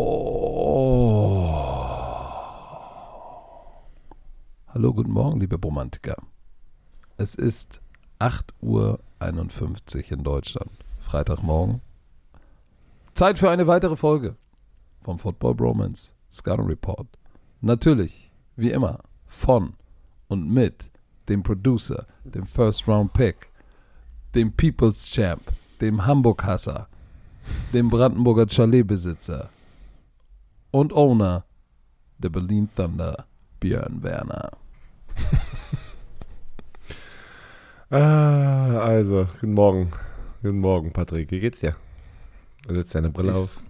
Oh. Hallo, guten Morgen, liebe Romantiker. Es ist 8.51 Uhr in Deutschland. Freitagmorgen. Zeit für eine weitere Folge vom Football Bromance Scouting Report. Natürlich, wie immer, von und mit dem Producer, dem First Round Pick, dem People's Champ, dem Hamburg-Hasser, dem Brandenburger Chaletbesitzer und Owner der Berlin Thunder, Björn Werner. Ah, also, guten Morgen. Guten Morgen, Patrick. Wie geht's dir? Du setzt deine Brille auf.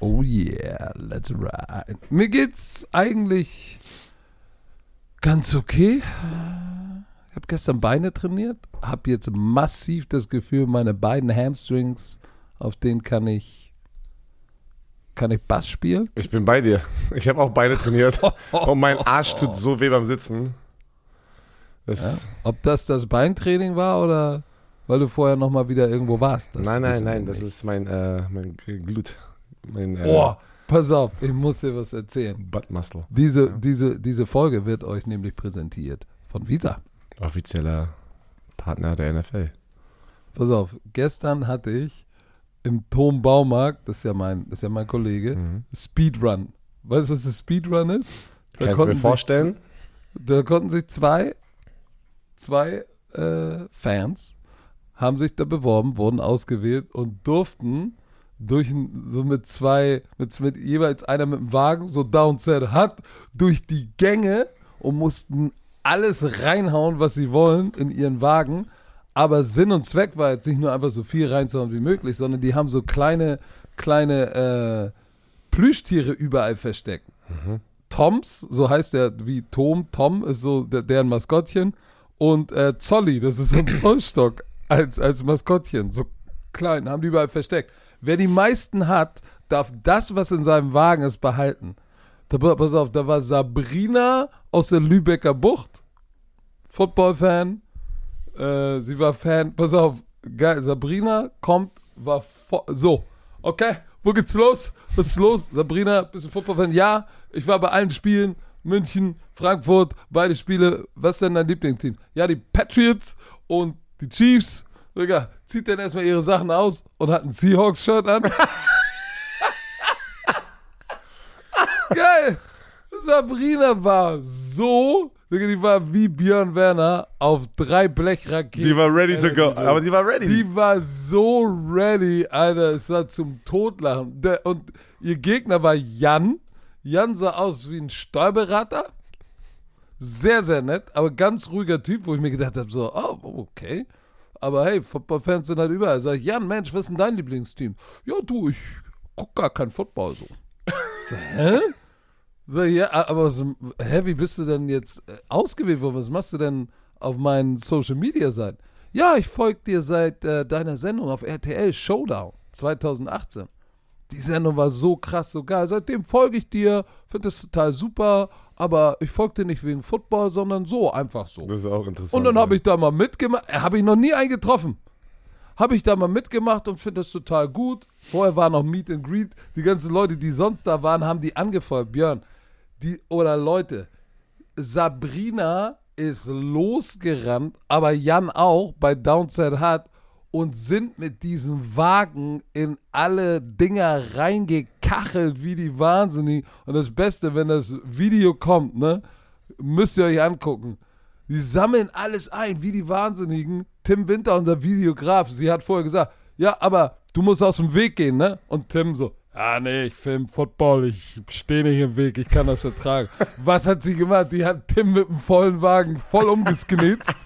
Oh yeah, let's ride. Mir geht's eigentlich ganz okay. Ich habe gestern Beine trainiert, habe jetzt massiv das Gefühl, meine beiden Hamstrings, auf denen kann ich kann ich Bass spielen. Ich bin bei dir. Ich habe auch Beine trainiert. Und mein Arsch tut so weh beim Sitzen. Das Ja? Ob das das Beintraining war oder weil du vorher noch mal wieder irgendwo warst. Nein, nein, nein. Das ist mein, äh, mein Glut. Mein äh, Oh, pass auf, ich muss dir was erzählen. Butt Muscle. Diese, diese, diese Folge wird euch nämlich präsentiert von Visa. Offizieller Partner der NFL. Pass auf, gestern hatte ich im Tom Baumarkt, das ist ja mein, das ist ja mein Kollege, Mhm. Speedrun. Weißt du, was das Speedrun ist? Da Kannst du mir konnten sich vorstellen? Da konnten sich zwei, zwei äh, Fans haben sich da beworben, wurden ausgewählt und durften durch ein, so mit zwei, mit, mit jeweils einer mit dem Wagen, so Downset hat, durch die Gänge und mussten alles reinhauen, was sie wollen in ihren Wagen. Aber Sinn und Zweck war jetzt nicht nur einfach so viel reinzuhauen wie möglich, sondern die haben so kleine, kleine äh, Plüschtiere überall versteckt. Toms, so heißt der wie Tom, Tom ist so der, deren Maskottchen. Und äh, Zolli, das ist so ein Zollstock als, als Maskottchen. So klein, haben die überall versteckt. Wer die meisten hat, darf das, was in seinem Wagen ist, behalten. Da, pass auf, da war Sabrina aus der Lübecker Bucht. Football-Fan. Äh, sie war Fan. Pass auf, geil. Sabrina kommt, war so. Okay, wo geht's los? Was ist los? Sabrina, bist du Football-Fan? Ja, ich war bei allen Spielen. München, Frankfurt, beide Spiele. Was ist denn dein Lieblingsteam? Ja, die Patriots und die Chiefs. Digga, zieht dann erstmal ihre Sachen aus und hat ein Seahawks-Shirt an. Geil! Sabrina war so, Digga, die war wie Björn Werner auf drei Blechraketen. Die war ready to go. Aber die war ready. Die war so ready, Alter. Es war zum Totlachen. Der, und ihr Gegner war Jan. Jan sah aus wie ein Steuerberater. Sehr, sehr nett, aber ganz ruhiger Typ, wo ich mir gedacht habe, so, oh, okay. Aber hey, Football-Fans sind halt überall. Sag ich, Jan, Mensch, was ist denn dein Lieblingsteam? Ja, du, ich guck gar kein Football so. so hä? Ja, aber so, hä, wie bist du denn jetzt äh, ausgewählt worden? Was machst du denn auf meinen Social Media Seiten? Ja, ich folge dir seit äh, deiner Sendung auf RTL Showdown 2018. Die Sendung war so krass, so geil. Seitdem folge ich dir, finde das total super, aber ich folge dir nicht wegen Football, sondern so, einfach so. Das ist auch interessant. Und dann habe ich da mal mitgemacht. Äh, Habe ich noch nie einen getroffen. Habe ich da mal mitgemacht und finde das total gut. Vorher war noch Meet and Greet. Die ganzen Leute, die sonst da waren, haben die angefeuert. Björn, die, oder Leute, Sabrina ist losgerannt, aber Jan auch bei Downside Hut und sind mit diesem Wagen in alle Dinger reingekachelt wie die Wahnsinnig. Und das Beste, wenn das Video kommt, ne, müsst ihr euch angucken. Die sammeln alles ein, wie die Wahnsinnigen. Tim Winter, unser Videograf, sie hat vorher gesagt, ja, aber du musst aus dem Weg gehen, ne? Und Tim so, ja, nee, ich film Football, ich stehe nicht im Weg, ich kann das vertragen. Was hat sie gemacht? Die hat Tim mit dem vollen Wagen voll umgesknitzt.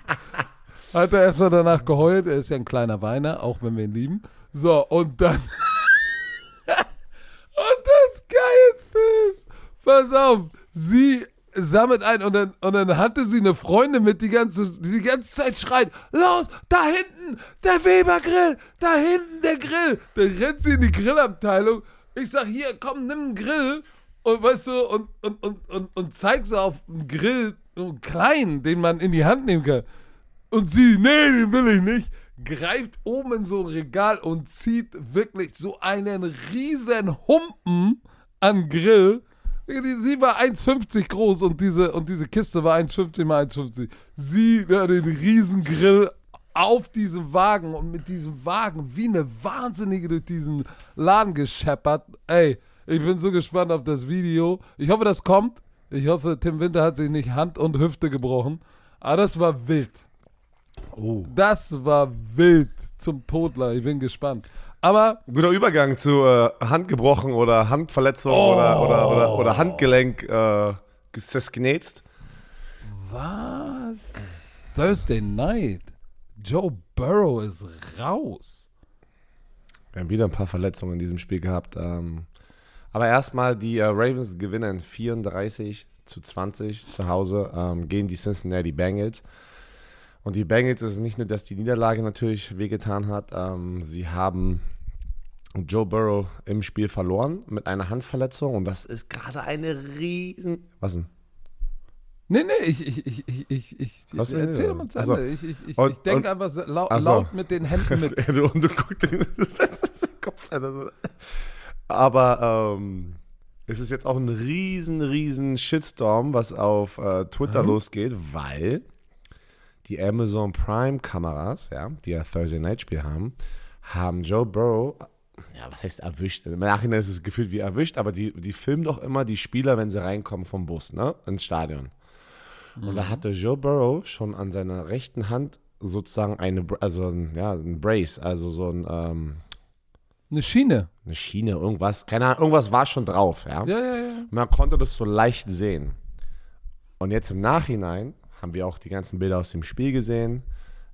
Hat er erstmal danach geheult. Er ist ja ein kleiner Weiner, auch wenn wir ihn lieben. So, und dann. und das Geilste ist, pass auf, sie sammelt ein und dann, und dann hatte sie eine Freundin mit, die ganze, die die ganze Zeit schreit, los, da hinten, der Weber-Grill, da hinten der Grill. Dann rennt sie in die Grillabteilung. Ich sag, hier, komm, nimm einen Grill. Und weißt du, und, und, und, und, und zeig so auf einen Grill, so einen kleinen, den man in die Hand nehmen kann. Und sie, nee, den will ich nicht. greift oben in so ein Regal und zieht wirklich so einen riesen Humpen an Grill. Sie war 1,50 groß und diese, und diese Kiste war 1,50 mal 1,50. Sie ja, den riesen Grill auf diesem Wagen und mit diesem Wagen wie eine Wahnsinnige durch diesen Laden gescheppert. Ey, ich bin so gespannt auf das Video. Ich hoffe, das kommt. Ich hoffe, Tim Winter hat sich nicht Hand und Hüfte gebrochen. Aber das war wild. Oh. Das war wild zum Todler. Ich bin gespannt. Aber Guter Übergang zu äh, Hand gebrochen oder Handverletzung oder, oder, oder, oder Handgelenk äh, genäht. was? Thursday Night. Joe Burrow ist raus. Wir haben wieder ein paar Verletzungen in diesem Spiel gehabt. Ähm, aber erstmal, die äh, Ravens gewinnen 34 zu 20 zu Hause ähm, gegen die Cincinnati Bengals. Und die Bengals ist nicht nur, dass die Niederlage natürlich wehgetan hat, ähm, sie haben Joe Burrow im Spiel verloren mit einer Handverletzung und das ist gerade eine riesen... Was denn? Nee, nee, ich, ich, ich, ich, ich, ich Was will erzähl der? mal zu Ach so. Ende. Ich, ich, ich, Und- ich denke einfach so lau Ach so. laut mit den Händen mit. Und du guckst den Kopf an. Also. Aber ähm, es ist jetzt auch ein riesen, riesen Shitstorm, was auf äh, Twitter losgeht, weil die Amazon Prime Kameras, ja, die ja Thursday Night Spiel haben, haben Joe Burrow, ja, was heißt erwischt? Im Nachhinein ist es gefühlt wie erwischt, aber die, die filmen doch immer die Spieler, wenn sie reinkommen vom Bus, ne, ins Stadion. Und da hatte Joe Burrow schon an seiner rechten Hand sozusagen eine, also ein, ja, ein Brace, also so ein, ähm, Eine Schiene. eine Schiene, irgendwas, keine Ahnung, irgendwas war schon drauf, ja. Ja, ja, ja. Man konnte das so leicht sehen. Und jetzt im Nachhinein haben wir auch die ganzen Bilder aus dem Spiel gesehen.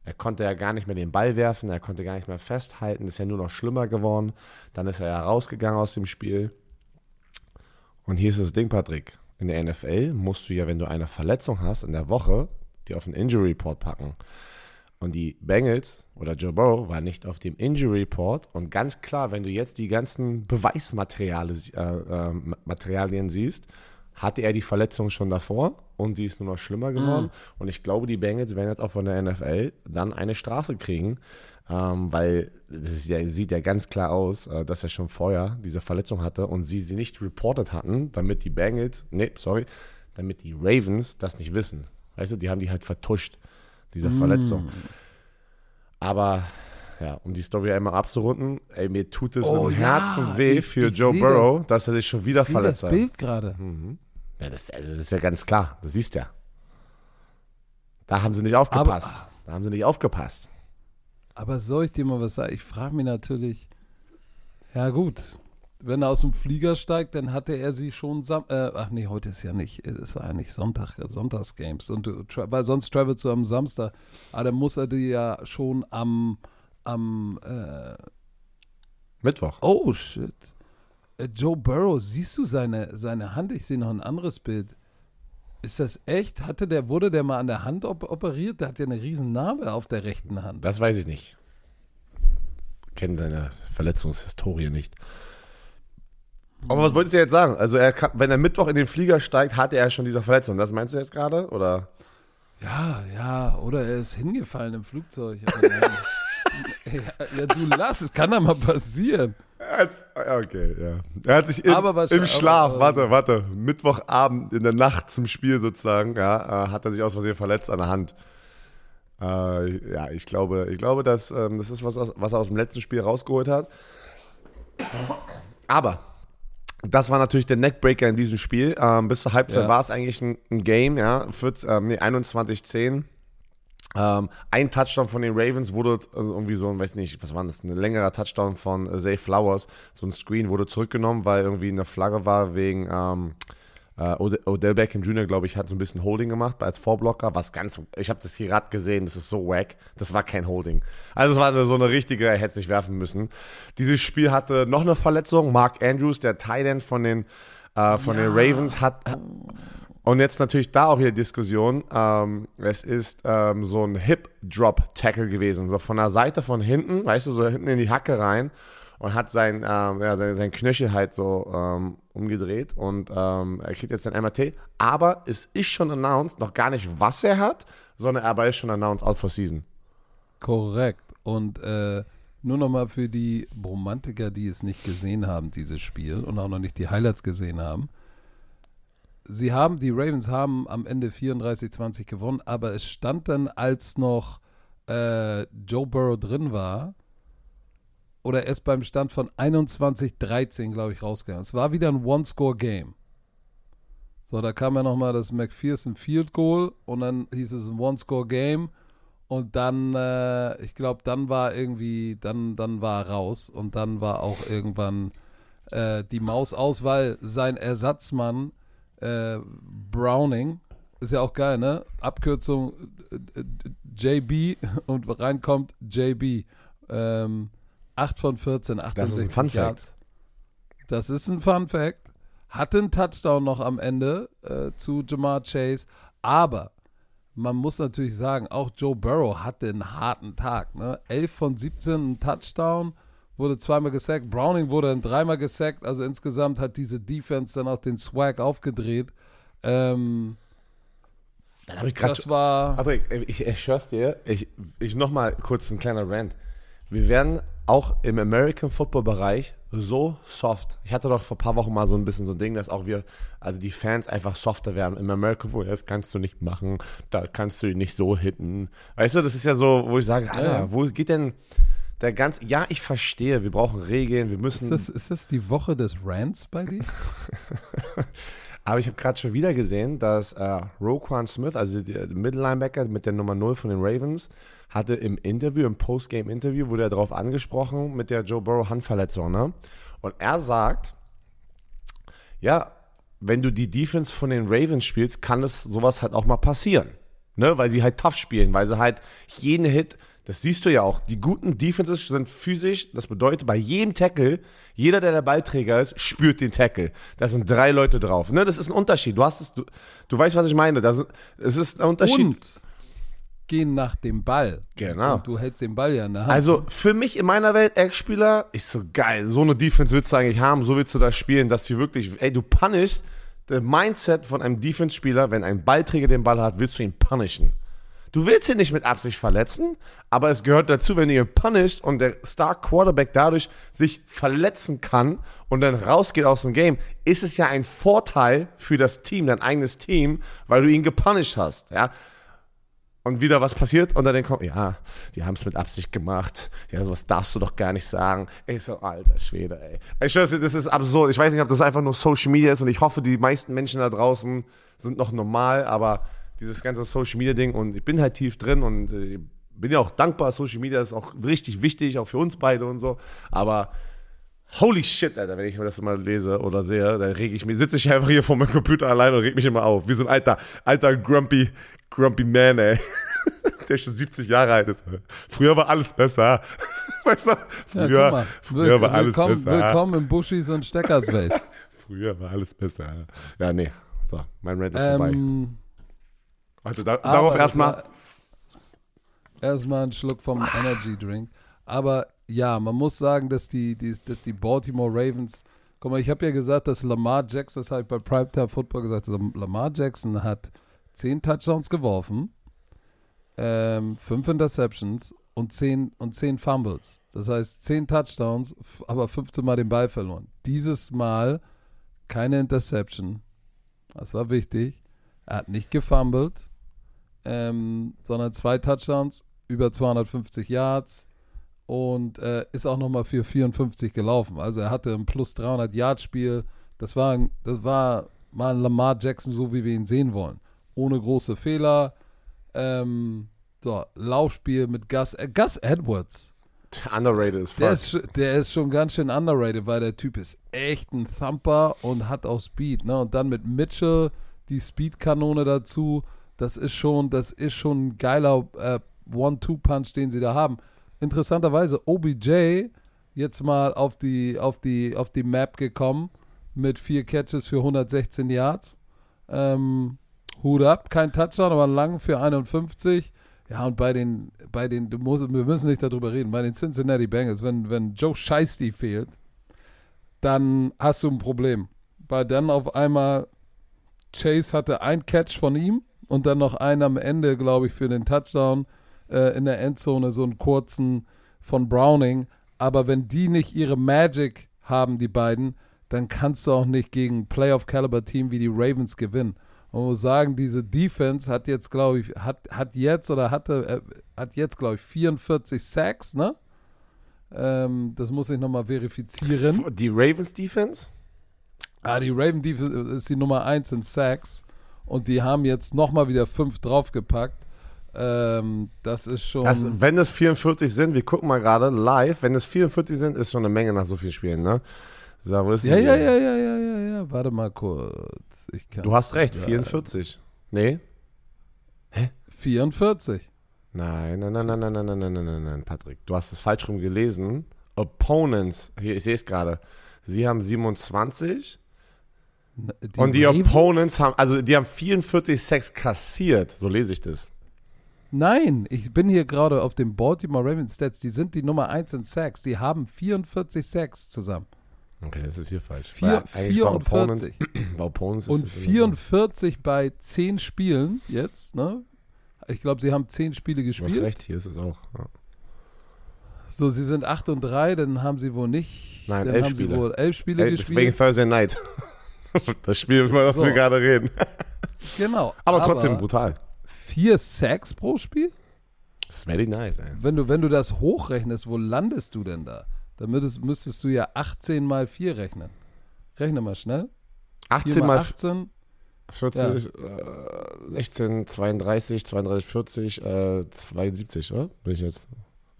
Er konnte ja gar nicht mehr den Ball werfen, er konnte gar nicht mehr festhalten, ist ja nur noch schlimmer geworden. Dann ist er ja rausgegangen aus dem Spiel. Und hier ist das Ding, Patrick. In der NFL musst du ja, wenn du eine Verletzung hast in der Woche, die auf den Injury Report packen. Und die Bengals oder Joe Burrow war nicht auf dem Injury Report. Und ganz klar, wenn du jetzt die ganzen Beweismaterialien äh, äh, siehst, hatte er die Verletzung schon davor und sie ist nur noch schlimmer geworden. Und ich glaube, die Bengals werden jetzt auch von der NFL dann eine Strafe kriegen, ähm, weil das ist ja, sieht ja ganz klar aus, äh, dass er schon vorher diese Verletzung hatte und sie sie nicht reported hatten, damit die Bengals, nee, sorry, damit die Ravens das nicht wissen. Weißt du, die haben die halt vertuscht, diese Verletzung. Aber ja, um die Story einmal abzurunden, ey, mir tut es Oh im ja, Herzen weh ich- für ich Joe Burrow, dass er sich schon wieder Ich das verletzt hat. Bild gerade. Ja, das, also das ist ja ganz klar. Das siehst ja. Da haben sie nicht aufgepasst. da haben sie nicht aufgepasst. Aber soll ich dir mal was sagen? Ich frage mich natürlich, ja gut, wenn er aus dem Flieger steigt, dann hatte er sie schon, Sam äh, ach nee, heute ist ja nicht, es war ja nicht Sonntag, äh, Sonntagsgames, und du, tra- weil sonst travelst du am Samstag, aber dann muss er die ja schon am, am, äh, Mittwoch. oh shit, äh, Joe Burrow, siehst du seine, seine Hand? Ich sehe noch ein anderes Bild. Ist das echt? Hatte der, wurde der mal an der Hand op operiert? Der hat ja eine riesen Narbe auf der rechten Hand. Das weiß ich nicht. Kenne deine Verletzungshistorie nicht. Aber was wolltest du jetzt sagen? Also, er wenn er Mittwoch in den Flieger steigt, hatte er schon diese Verletzung. Das meinst du jetzt gerade? Oder? Ja, ja, oder er ist hingefallen im Flugzeug. ja, ja, du lass, es kann doch mal passieren. Er okay, ja. Er hat sich im, im Schlaf, aber- warte, warte, Mittwochabend in der Nacht zum Spiel sozusagen, ja, äh, hat er sich aus Versehen verletzt an der Hand. Äh, ja, ich glaube, ich glaube, dass ähm, das ist was, was er aus dem letzten Spiel rausgeholt hat. Aber das war natürlich der Neckbreaker in diesem Spiel. Ähm, bis zur Halbzeit Ja. war es eigentlich ein, ein Game, ja, 14, ähm, nee, 21-10. Ähm, ein Touchdown von den Ravens wurde also irgendwie so, ein, weiß nicht, was war das, ein längerer Touchdown von äh, Zay Flowers, so ein Screen wurde zurückgenommen, weil irgendwie eine Flagge war wegen ähm, äh, Ode- Odell Beckham Jr., glaube ich, hat so ein bisschen Holding gemacht als Vorblocker, was ganz, ich habe das hier gerade gesehen, das ist so wack, das war kein Holding. Also es war so eine richtige, er hätte es nicht werfen müssen. Dieses Spiel hatte noch eine Verletzung, Mark Andrews, der Tight End von den, äh, von den Ravens, hat, und jetzt natürlich da auch wieder Diskussion. Ähm, es ist ähm, so ein Hip-Drop-Tackle gewesen, so von der Seite von hinten, weißt du, so hinten in die Hacke rein und hat sein, ähm, ja, sein, sein Knöchel halt so ähm, umgedreht und ähm, er kriegt jetzt ein MRT. Aber es ist schon announced, noch gar nicht, was er hat, sondern aber ist schon announced out for season. Korrekt. Und äh, nur nochmal für die Romantiker, die es nicht gesehen haben, dieses Spiel und auch noch nicht die Highlights gesehen haben. Sie haben, die Ravens haben am Ende 34-20 gewonnen, aber es stand dann, als noch äh, Joe Burrow drin war, oder erst beim Stand von 21-13, glaube ich, rausgegangen. Es war wieder ein One-Score-Game. So, da kam ja nochmal das McPherson Field Goal und dann hieß es ein One-Score-Game und dann, äh, ich glaube, dann war irgendwie, dann, dann war raus und dann war auch irgendwann äh, die Maus aus, weil sein Ersatzmann äh, Browning, ist ja auch geil, ne? Abkürzung äh, äh, JB und reinkommt JB. Ähm, 8 von 14, 68 Das ist ein Fun Yards. Fact. Das ist ein Fun Fact. Hatte einen Touchdown noch am Ende äh, zu Jamar Chase. Aber man muss natürlich sagen, auch Joe Burrow hatte einen harten Tag. Ne? 11 von 17 ein Touchdown, wurde zweimal gesackt. Browning wurde dann dreimal gesackt. Also insgesamt hat diese Defense dann auch den Swag aufgedreht. Ähm, Dann habe ich gerade das war. Patrick, ich, ich schwör's dir, ich, ich nochmal kurz ein kleiner Rant. Wir werden auch im American Football Bereich so soft. Ich hatte doch vor ein paar Wochen mal so ein bisschen so ein Ding, dass auch wir, also die Fans einfach softer werden. Im American Football, das kannst du nicht machen, da kannst du ihn nicht so hitten. Weißt du, das ist ja so, wo ich sage, Alter, Ja. wo geht denn der ganze, ja, ich verstehe, wir brauchen Regeln, wir müssen. Ist das, ist das die Woche des Rants bei dir? Aber ich habe gerade schon wieder gesehen, dass äh, Roquan Smith, also der Middle Linebacker mit der Nummer 0 von den Ravens, hatte im Interview, im Postgame-Interview, wurde er darauf angesprochen mit der Joe Burrow Handverletzung. Ne? Und er sagt, ja, wenn du die Defense von den Ravens spielst, kann es sowas halt auch mal passieren. Ne? Weil sie halt tough spielen, weil sie halt jeden Hit, das siehst du ja auch, die guten Defenses sind physisch, das bedeutet bei jedem Tackle, jeder, der der Ballträger ist, spürt den Tackle. Da sind drei Leute drauf. Ne? Das ist ein Unterschied. Du hast es, du, du weißt, was ich meine. Das ist, es ist ein Unterschied. Und gehen nach dem Ball. Genau. Und du hältst den Ball ja in der Hand. Also für mich in meiner Welt, Ex-Spieler, ist so geil. So eine Defense willst du eigentlich haben, so willst du das spielen, dass du wirklich, ey, du punishst. Der Mindset von einem Defense-Spieler, wenn ein Ballträger den Ball hat, willst du ihn punishen. Du willst ihn nicht mit Absicht verletzen, aber es gehört dazu, wenn du ihn punisht und der Star Quarterback dadurch sich verletzen kann und dann rausgeht aus dem Game, ist es ja ein Vorteil für das Team, dein eigenes Team, weil du ihn gepunished hast. Ja? Und wieder was passiert und dann kommt, ja, die haben es mit Absicht gemacht. Ja, sowas darfst du doch gar nicht sagen. Ich so, alter Schwede, ey. Ich schwör's dir, das ist absurd. Ich weiß nicht, ob das einfach nur Social Media ist und ich hoffe, die meisten Menschen da draußen sind noch normal, aber dieses ganze Social Media Ding und ich bin halt tief drin und äh, bin ja auch dankbar. Social Media ist auch richtig wichtig, auch für uns beide und so. Aber holy shit, Alter, wenn ich mir das immer lese oder sehe, dann reg ich mich, sitze ich einfach hier vor meinem Computer allein und reg mich immer auf. Wie so ein alter, alter grumpy, grumpy Man, ey. Der schon 70 Jahre alt ist. Früher war alles besser. Weißt du, ja, früher, mal. früher war alles willkommen, besser. willkommen in Buschis und Steckers Welt. Früher war alles besser. Ja, nee. So, mein Rant ist vorbei. Also da, darauf erstmal. Erstmal einen Schluck vom Energy Drink. Aber ja, man muss sagen, dass die, die, dass die Baltimore Ravens. Guck mal, ich habe ja gesagt, dass Lamar Jackson, das habe ich bei Primetime Football gesagt, Lamar Jackson hat zehn Touchdowns geworfen, ähm, fünf Interceptions und zehn, und zehn Fumbles. Das heißt, zehn Touchdowns, aber 15 Mal den Ball verloren. Dieses Mal keine Interception. Das war wichtig. Er hat nicht gefumbled, ähm, sondern zwei Touchdowns, über 250 Yards und äh, ist auch nochmal für 54 gelaufen. Also er hatte ein plus 300 Yard Spiel. Das war, ein- das war mal ein Lamar Jackson, so wie wir ihn sehen wollen. Ohne große Fehler. Ähm, so, Laufspiel mit Gus, äh, Gus Edwards. Underrated ist Der ist, der ist schon ganz schön underrated, weil der Typ ist echt ein Thumper und hat auch Speed. Ne? Und dann mit Mitchell die Speedkanone dazu. Das ist schon, das ist schon ein geiler äh, One-Two-Punch, den sie da haben. Interessanterweise OBJ jetzt mal auf die, auf die, auf die Map gekommen mit vier Catches für 116 Yards. Ähm, Hut ab, kein Touchdown, aber lang für 51. Ja, und bei den, bei den, musst, wir müssen nicht darüber reden, bei den Cincinnati Bengals, wenn, wenn Joe Shiesty fehlt, dann hast du ein Problem. Weil dann auf einmal Chase hatte ein Catch von ihm und dann noch einen am Ende, glaube ich, für den Touchdown. äh, in der Endzone so einen kurzen von Browning. Aber wenn die nicht ihre Magic haben, die beiden, dann kannst du auch nicht gegen Playoff-Caliber-Team wie die Ravens gewinnen. Man muss sagen, diese Defense hat jetzt, glaube ich, hat, hat jetzt oder hatte, äh, hat jetzt, glaube ich, 44 Sacks, ne? Ähm, das muss ich nochmal verifizieren. Die Ravens Defense? Ah, die Raven Defense ist die Nummer 1 in Sacks und die haben jetzt nochmal wieder 5 draufgepackt. Ähm, das ist schon. Das, wenn es 44 sind, wir gucken mal gerade live, wenn es 44 sind, ist schon eine Menge nach so vielen Spielen, ne? So, wo ist ja, ja, ja, ja, ja, ja, ja. Warte mal kurz. Du hast recht, 44. Nee? 44. Nein, nein, nein, nein, nein, nein, nein, nein, nein, nein, nein, Patrick. Du hast es falsch rum gelesen. Opponents, hier, ich sehe es gerade. Sie haben 27. Die und die Ravens? Opponents haben, also die haben 44 Sex kassiert, so lese ich das. Nein, ich bin hier gerade auf dem Baltimore Ravens Stats. Die sind die Nummer 1 in Sacks. Die haben 44 Sacks zusammen. Okay, das ist hier falsch. Vier, 44. Bei Opponents und 44 so. bei 10 Spielen jetzt, ne? Ich glaube, sie haben 10 Spiele gespielt. Du hast recht, hier ist es auch. Ja. So, sie sind 8 und 3, dann haben sie wohl nicht. Nein, dann elf haben Spiele. sie wohl 11 Spiele El gespielt. Deswegen Thursday Night. das Spiel, über das so. wir gerade reden. Genau. Aber, aber trotzdem brutal. Vier Sacks pro Spiel? Das ist very nice, ey. Wenn du, wenn du das hochrechnest, wo landest du denn da? Dann müsstest, müsstest du ja 18 mal 4 rechnen. Rechne mal schnell. 18 mal 18. 40, ja. äh, 16, 32, 32, 40, äh, 72, oder? Bin ich jetzt?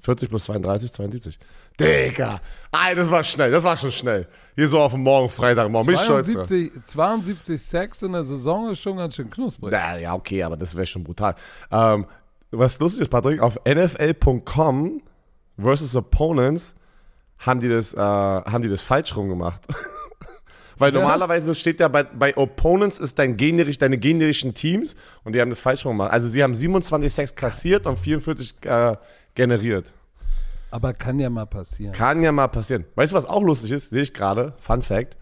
40 plus 32, 72. Digga! Ey, das war schnell, das war schon schnell. Hier so auf dem Morgen, Freitagmorgen. Bin ich stolz 72 Sex in der Saison ist schon ganz schön knusprig. Na, ja, okay, aber das wäre schon brutal. Ähm, was lustig ist, Patrick, auf NFL.com versus Opponents haben die das, äh, haben die das falsch rum gemacht. Weil ja. normalerweise steht ja bei, bei Opponents ist dein generisch, deine generischen Teams und die haben das falsch gemacht. Also sie haben 27 Sex kassiert und 44 äh, generiert. Aber kann ja mal passieren. Kann ja mal passieren. Weißt du, was auch lustig ist? Sehe ich gerade. Fun Fact.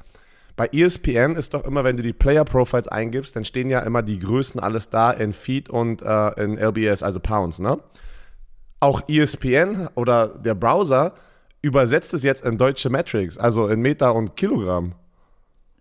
Bei ESPN ist doch immer, wenn du die Player Profiles eingibst, dann stehen ja immer die Größen alles da in Feet und äh, in LBS, also Pounds, ne? Auch ESPN oder der Browser übersetzt es jetzt in deutsche Metrics, also in Meter und Kilogramm.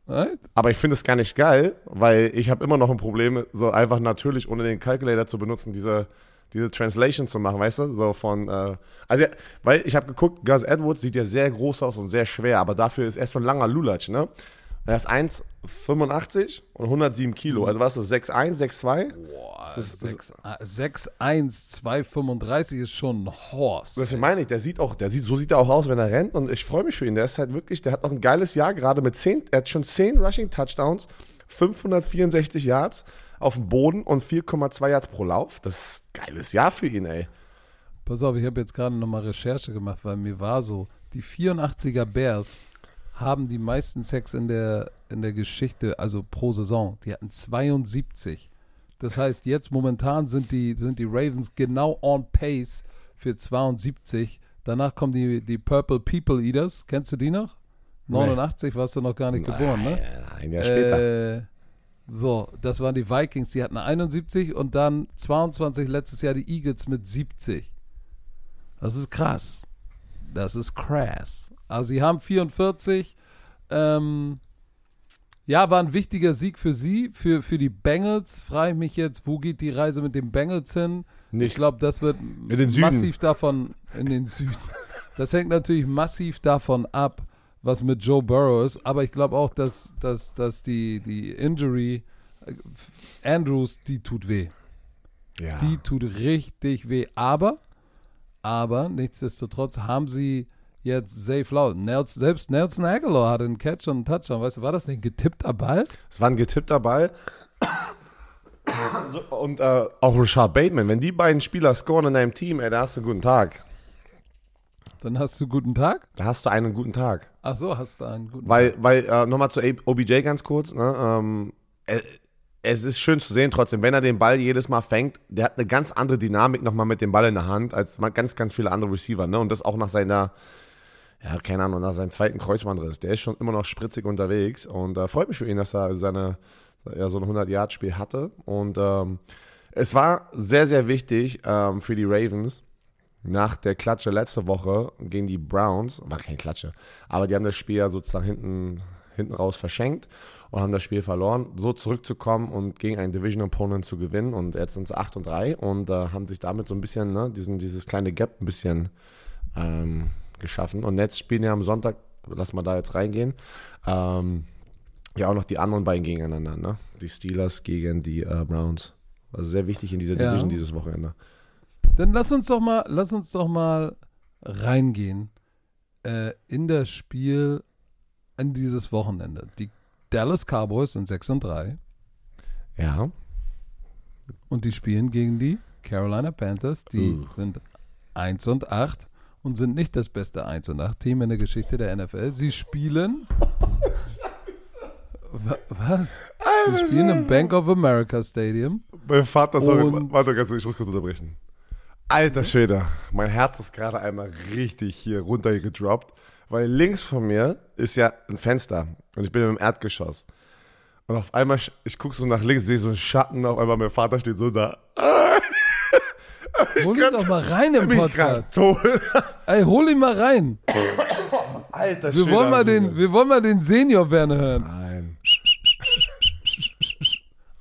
Right. Aber ich finde es gar nicht geil, weil ich habe immer noch ein Problem, so einfach natürlich ohne den Calculator zu benutzen, diese, diese Translation zu machen, weißt du? So von, äh, also, weil ich habe geguckt, Gus Edwards sieht ja sehr groß aus und sehr schwer, aber dafür ist er so ein langer Lulatsch, ne? Er ist 1,85 und 107 Kilo. Also was ist das? 6,1, 6,2? Boah, 6,1, 2,35 ist schon ein Horse. Das meine ich. Der sieht auch, der sieht, so sieht er auch aus, wenn er rennt. Und ich freue mich für ihn. Der ist halt wirklich, der hat noch ein geiles Jahr gerade mit 10, er hat schon 10 Rushing Touchdowns, 564 Yards auf dem Boden und 4,2 Yards pro Lauf. Das ist ein geiles Jahr für ihn, ey. Pass auf, ich habe jetzt gerade nochmal Recherche gemacht, weil mir war so, die 84er Bears haben die meisten Sex in der, in der Geschichte, also pro Saison. Die hatten 72. Das heißt, jetzt momentan sind die, sind die Ravens genau on pace für 72. Danach kommen die, die Purple People Eaters. Kennst du die noch? 89 nee. warst du noch gar nicht geboren, ne? Ein Jahr später. So, das waren die Vikings, die hatten 71 und dann 22 letztes Jahr die Eagles mit 70. Das ist krass. Das ist krass. Also sie haben 44. Ähm, ja, war ein wichtiger Sieg für sie, für, für die Bengals. Frage ich mich jetzt, wo geht die Reise mit den Bengals hin? Nicht. Ich glaube, das wird massiv davon in den Süden. Das hängt natürlich massiv davon ab, was mit Joe Burrow ist. Aber ich glaube auch, dass, dass, dass die, die Injury äh, Andrews, die tut weh. Ja. Die tut richtig weh. Aber, aber nichtsdestotrotz haben sie jetzt safe laut. Nelson, selbst Nelson Aguilar hatte einen Catch und einen Touchdown. Weißt du, war das nicht ein getippter Ball? Es war ein getippter Ball. und äh, auch Richard Bateman, wenn die beiden Spieler scoren in deinem Team, ey, da hast du einen guten Tag. Dann hast du einen guten Tag? Da hast du einen guten Tag. Ach so, hast du einen guten weil. Weil, äh, nochmal zu OBJ ganz kurz, ne, ähm, äh, es ist schön zu sehen trotzdem, wenn er den Ball jedes Mal fängt, der hat eine ganz andere Dynamik nochmal mit dem Ball in der Hand als ganz, ganz viele andere Receiver, ne, und das auch nach seiner, ja, keine Ahnung, nach seinem zweiten Kreuzbandriss. Der ist schon immer noch spritzig unterwegs und äh, freut mich für ihn, dass er seine, ja, so ein 100-Yard-Spiel hatte. Und ähm, Es war sehr, sehr wichtig ähm, für die Ravens. Nach der Klatsche letzte Woche gegen die Browns, war keine Klatsche, aber die haben das Spiel ja sozusagen hinten, hinten raus verschenkt und haben das Spiel verloren, so zurückzukommen und gegen einen Division Opponent zu gewinnen. Und jetzt sind sie 8 und 3 und äh, haben sich damit so ein bisschen, ne, diesen, dieses kleine Gap ein bisschen ähm, geschaffen. Und jetzt spielen ja am Sonntag, lass mal da jetzt reingehen, ähm, ja auch noch die anderen beiden gegeneinander, ne? Die Steelers gegen die äh, Browns. Also sehr wichtig in dieser Ja. Division dieses Wochenende. Dann lass uns doch mal, lass uns doch mal reingehen äh, in das Spiel an dieses Wochenende. Die Dallas Cowboys sind 6 und 3 Ja. und die spielen gegen die Carolina Panthers. Die Uh. sind 1 und 8 und sind nicht das beste 1 und 8 Team in der Geschichte der NFL. Sie spielen. Wa- Was? Sie spielen im Bank of America Stadium. Mein Vater, sorry, warte ganz ich muss kurz unterbrechen. Alter Schwede, mein Herz ist gerade einmal richtig hier runtergedroppt, weil links von mir ist ja ein Fenster und ich bin im Erdgeschoss. Und auf einmal, ich gucke so nach links, sehe so einen Schatten, auf einmal mein Vater steht so da. Hol ihn doch mal rein im ich Podcast. Ey, hol ihn mal rein. Alter Wir wollen mal den, wir wollen mal den Senior Werner hören. Nein.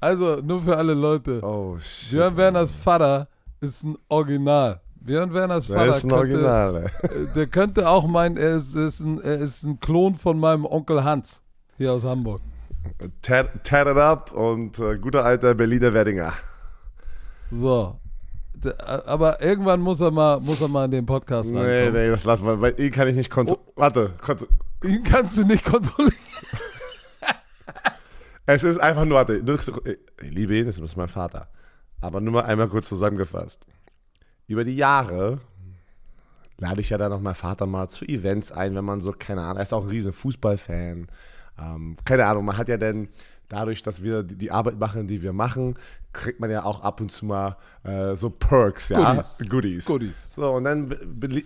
Also, nur für alle Leute. Oh shit. Björn Werners Vater ist ein Original. Björn Werners Der Vater ist ein könnte, Original, äh, der könnte auch meinen, er ist, ist, ein, er ist ein Klon von meinem Onkel Hans hier aus Hamburg. Tat tat it up und äh, guter alter Berliner Weddinger. So. D- Aber irgendwann muss er mal, muss er mal in den Podcast Nee, reinkommen. nee, das lassen wir, weil ihn kann ich nicht kontrollieren. Warte, kont Ihn kannst du nicht kontrollieren. es ist einfach nur, warte, ich liebe ihn, das ist mein Vater. Aber nur mal einmal kurz zusammengefasst. Über die Jahre lade ich ja dann noch meinen Vater mal zu Events ein, wenn man so, keine Ahnung, er ist auch ein riesen Fußballfan. Ähm, keine Ahnung, man hat ja dann dadurch, dass wir die, Arbeit machen, die wir machen, kriegt man ja auch ab und zu mal äh, so Perks, ja, Goodies. Goodies. Goodies. So, und dann,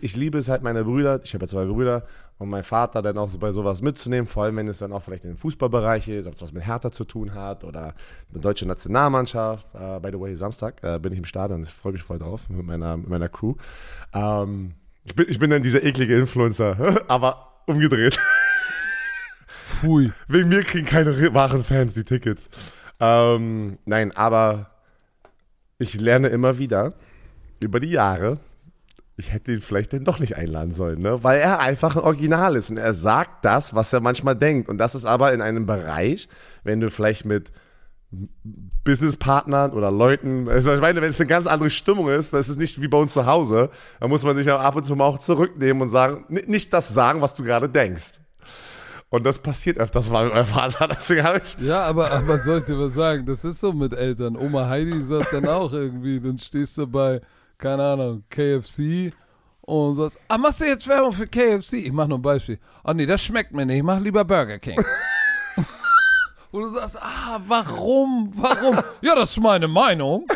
ich liebe es halt meine Brüder, ich habe ja zwei Brüder und mein Vater dann auch so bei sowas mitzunehmen, vor allem wenn es dann auch vielleicht in den Fußballbereich ist, ob es was mit Hertha zu tun hat oder eine deutsche Nationalmannschaft. Äh, by the way, Samstag äh, bin ich im Stadion, ich freue mich voll drauf mit meiner, mit meiner Crew. Ähm, ich, bin, ich bin dann dieser eklige Influencer, aber umgedreht. Pfui. Wegen mir kriegen keine re- wahren Fans die Tickets. Ähm, nein, aber ich lerne immer wieder über die Jahre, ich hätte ihn vielleicht dann doch nicht einladen sollen, ne? weil er einfach ein Original ist und er sagt das, was er manchmal denkt. Und das ist aber in einem Bereich, wenn du vielleicht mit Businesspartnern oder Leuten, also ich meine, wenn es eine ganz andere Stimmung ist, das ist nicht wie bei uns zu Hause, dann muss man sich ab und zu mal auch zurücknehmen und sagen, ni- nicht das sagen, was du gerade denkst. Und das passiert öfters mal mit meinem Vater. Deswegen habe ich. Ja, aber, aber soll ich dir was sagen? Das ist so mit Eltern. Oma Heidi sagt dann auch irgendwie, dann stehst du bei, keine Ahnung, KFC und sagst, ah, machst du jetzt Werbung für KFC? Ich mach nur ein Beispiel. Oh nee, das schmeckt mir nicht, ich mach lieber Burger King. Wo du sagst, ah, warum, warum? Ja, das ist meine Meinung.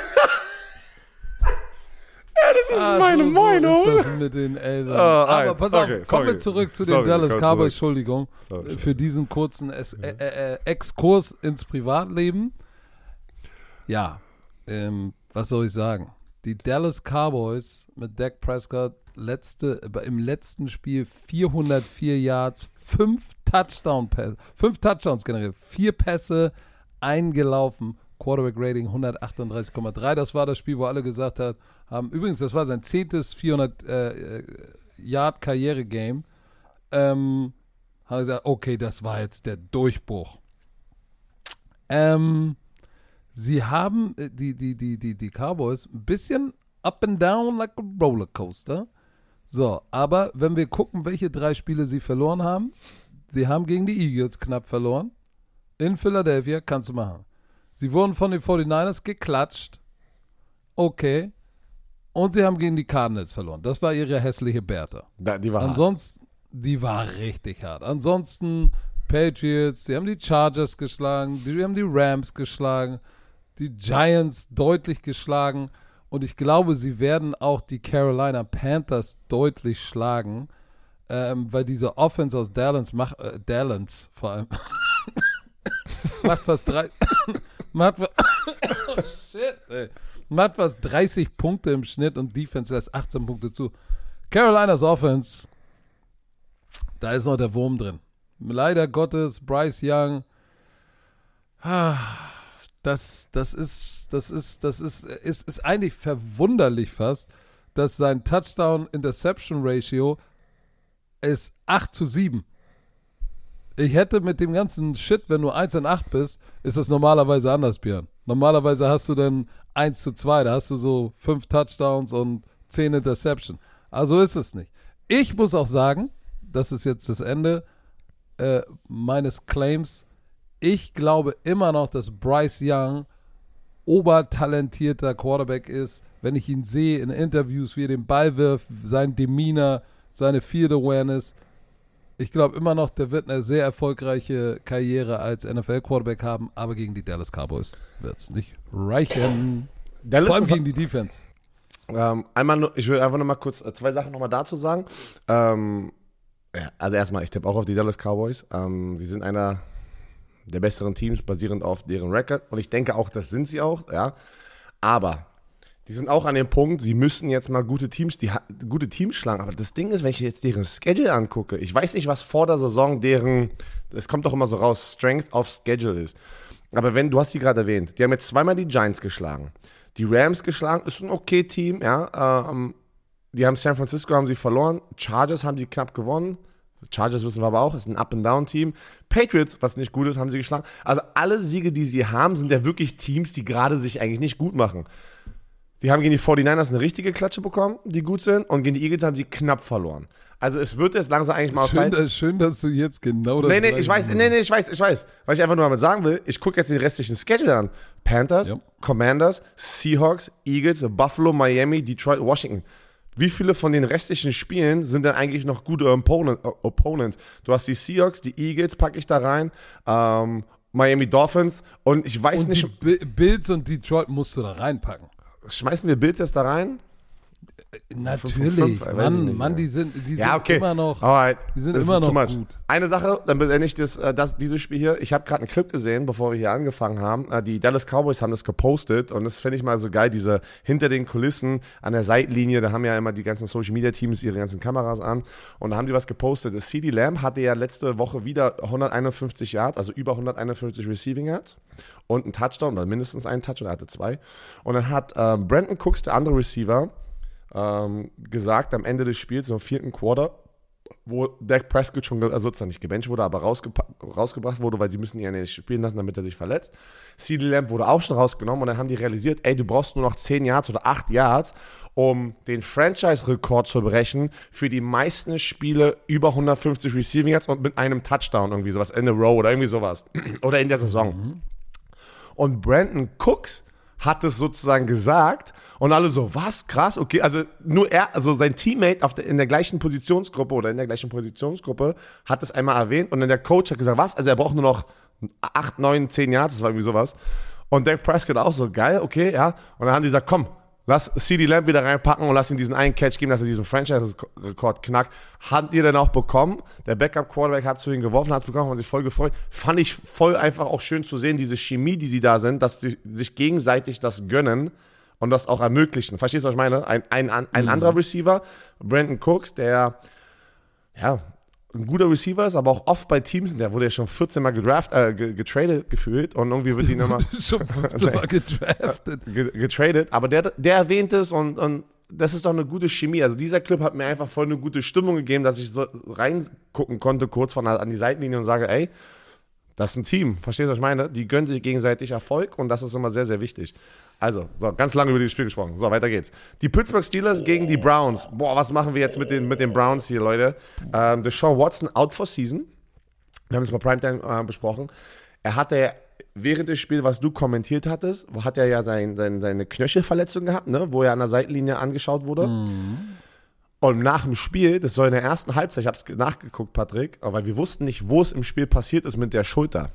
Das ist Ah, meine so, Meinung. So ist das mit den Eltern. Ah, Aber pass auf, Okay, kommen wir sorry. zurück zu den Sorry, Dallas Cowboys. Entschuldigung Sorry. äh, für diesen kurzen es äh, äh, äh, Exkurs ins Privatleben. Ja, ähm, was soll ich sagen? Die Dallas Cowboys mit Dak Prescott letzte, im letzten Spiel 404 Yards, fünf Touchdown Pässe, fünf Touchdowns generiert, vier Pässe eingelaufen. Quarterback Rating 138,3. Das war das Spiel, wo alle gesagt haben. Übrigens, das war sein zehntes 400 äh, äh, Yard Karriere Game. Ähm, haben gesagt, okay, das war jetzt der Durchbruch. Ähm, sie haben äh, die, die, die, die, die Cowboys ein bisschen up and down like a rollercoaster. So, aber wenn wir gucken, welche drei Spiele sie verloren haben, sie haben gegen die Eagles knapp verloren. In Philadelphia kannst du machen. Sie wurden von den 49ers geklatscht. Okay. Und sie haben gegen die Cardinals verloren. Das war ihre hässliche Bertha. Da, die war hart. Ansonsten, die war richtig hart. Ansonsten Patriots, die haben die Chargers geschlagen, die haben die Rams geschlagen, die Giants deutlich geschlagen und ich glaube, sie werden auch die Carolina Panthers deutlich schlagen, ähm, weil diese Offense aus Dallas macht, äh, Dallas vor allem, macht fast drei, macht, fa- oh shit, ey. Matt was 30 Punkte im Schnitt und Defense lässt 18 Punkte zu. Carolinas Offense, da ist noch der Wurm drin. Leider Gottes, Bryce Young, ah, das, das ist, das ist, das ist, ist, ist eigentlich verwunderlich fast, dass sein Touchdown-Interception-Ratio ist 8 zu 7. Ich hätte mit dem ganzen Shit, wenn du 1 und 8 bist, ist das normalerweise anders, Björn. Normalerweise hast du dann 1 zu 2, da hast du so 5 Touchdowns und 10 Interception. Also ist es nicht. Ich muss auch sagen, das ist jetzt das Ende äh, meines Claims. Ich glaube immer noch, dass Bryce Young obertalentierter Quarterback ist. Wenn ich ihn sehe in Interviews, wie er den Ball wirft, sein Demeanor, seine Field Awareness, ich glaube immer noch, der wird eine sehr erfolgreiche Karriere als NFL-Quarterback haben, aber gegen die Dallas Cowboys wird es nicht reichen. Dallas Vor allem gegen die Defense. Ähm, einmal, nur, ich will einfach noch mal kurz äh, zwei Sachen noch mal dazu sagen. Ähm, ja, also erstmal, ich tippe auch auf die Dallas Cowboys. Ähm, sie sind einer der besseren Teams, basierend auf deren Record. Und ich denke auch, das sind sie auch, ja. Aber die sind auch an dem Punkt, sie müssen jetzt mal gute Teams, die gute Teams schlagen. Aber das Ding ist, wenn ich jetzt deren Schedule angucke, ich weiß nicht, was vor der Saison deren, es kommt doch immer so raus, Strength of Schedule ist. Aber wenn, du hast sie gerade erwähnt, die haben jetzt zweimal die Giants geschlagen, die Rams geschlagen, ist ein okay Team, ja. Ähm, die haben San Francisco haben sie verloren, Chargers haben sie knapp gewonnen. Chargers wissen wir aber auch, ist ein Up-and-Down-Team. Patriots, was nicht gut ist, haben sie geschlagen. Also alle Siege, die sie haben, sind ja wirklich Teams, die gerade sich eigentlich nicht gut machen. Sie haben gegen die 49ers eine richtige Klatsche bekommen, die gut sind, und gegen die Eagles haben sie knapp verloren. Also es wird jetzt langsam eigentlich mal schön, Zeit. Schön, dass du jetzt genau das Nee, nee, ich weiß, nee, nee, ich weiß, ich weiß. Was ich einfach nur damit sagen will, ich gucke jetzt den restlichen Schedule an. Panthers, ja. Commanders, Seahawks, Eagles, Buffalo, Miami, Detroit, Washington. Wie viele von den restlichen Spielen sind denn eigentlich noch gute Opponent, äh, Opponents? Du hast die Seahawks, die Eagles packe ich da rein, ähm, Miami Dolphins und ich weiß und nicht. Die Bills und Detroit musst du da reinpacken. Schmeißen wir Bills jetzt da rein? Natürlich, 5, 5, Mann, nicht, Mann, die sind, die ja, sind okay. immer noch, Alright. die sind immer noch gut. Eine Sache, dann beende ich das, äh, das, dieses Spiel hier. Ich habe gerade einen Clip gesehen, bevor wir hier angefangen haben. Äh, die Dallas Cowboys haben das gepostet und das finde ich mal so geil, diese hinter den Kulissen an der Seitenlinie, da haben ja immer die ganzen Social Media Teams ihre ganzen Kameras an und da haben die was gepostet. CD Lamb hatte ja letzte Woche wieder 151 Yards, also über 151 Receiving Yards und einen Touchdown oder mindestens einen Touchdown, er hatte zwei. Und dann hat ähm, Brandon Cooks, der andere Receiver, ähm, gesagt am Ende des Spiels, im vierten Quarter, wo Dak Prescott schon, also sozusagen nicht gebencht wurde, aber rausgebracht wurde, weil sie müssen ihn ja nicht spielen lassen, damit er sich verletzt. CD Lamb wurde auch schon rausgenommen und dann haben die realisiert, ey, du brauchst nur noch 10 Yards oder 8 Yards, um den Franchise-Rekord zu brechen für die meisten Spiele über 150 Receiving Yards und mit einem Touchdown irgendwie sowas in a row oder irgendwie sowas. oder in der Saison. Mhm. Und Brandon Cooks hat es sozusagen gesagt und alle so, was, krass, okay, also nur er, also sein Teammate auf der, in der gleichen Positionsgruppe oder in der gleichen Positionsgruppe hat es einmal erwähnt und dann der Coach hat gesagt, was, also er braucht nur noch acht, neun, zehn Jahre, das war irgendwie sowas. Und Dak Prescott auch so, geil, okay, ja. Und dann haben die gesagt, komm, Lass CD Lamb wieder reinpacken und lass ihm diesen einen Catch geben, dass er diesen Franchise-Rekord knackt. Habt ihr dann auch bekommen? Der Backup-Quarterback hat zu ihm geworfen, hat es bekommen, hat sich voll gefreut. Fand ich voll einfach auch schön zu sehen, diese Chemie, die sie da sind, dass sie sich gegenseitig das gönnen und das auch ermöglichen. Verstehst du, was ich meine? Ein, ein, ein mhm. anderer Receiver, Brandon Cooks, der ja, ein guter Receiver ist, aber auch oft bei Teams, der wurde ja schon 14 Mal gedraft, äh, getradet gefühlt und irgendwie wird ihn immer schon 14 Mal gedraftet. getradet, aber der, der erwähnt es und, und das ist doch eine gute Chemie. Also dieser Clip hat mir einfach voll eine gute Stimmung gegeben, dass ich so reingucken konnte, kurz von an die Seitenlinie und sage, ey, das ist ein Team, verstehst du, was ich meine? Die gönnen sich gegenseitig Erfolg und das ist immer sehr, sehr wichtig. Also, so, ganz lange über dieses Spiel gesprochen. So, weiter geht's. Die Pittsburgh Steelers gegen die Browns. Boah, was machen wir jetzt mit den, mit den Browns hier, Leute? Ähm, Deshaun Watson out for season. Wir haben es mal Primetime äh, besprochen. Er hatte während des Spiels, was du kommentiert hattest, hat er ja sein, sein, seine Knöchelverletzung gehabt, ne? wo er an der Seitenlinie angeschaut wurde. Mhm. Und nach dem Spiel, das soll in der ersten Halbzeit, ich habe es nachgeguckt, Patrick, aber wir wussten nicht, wo es im Spiel passiert ist mit der Schulter.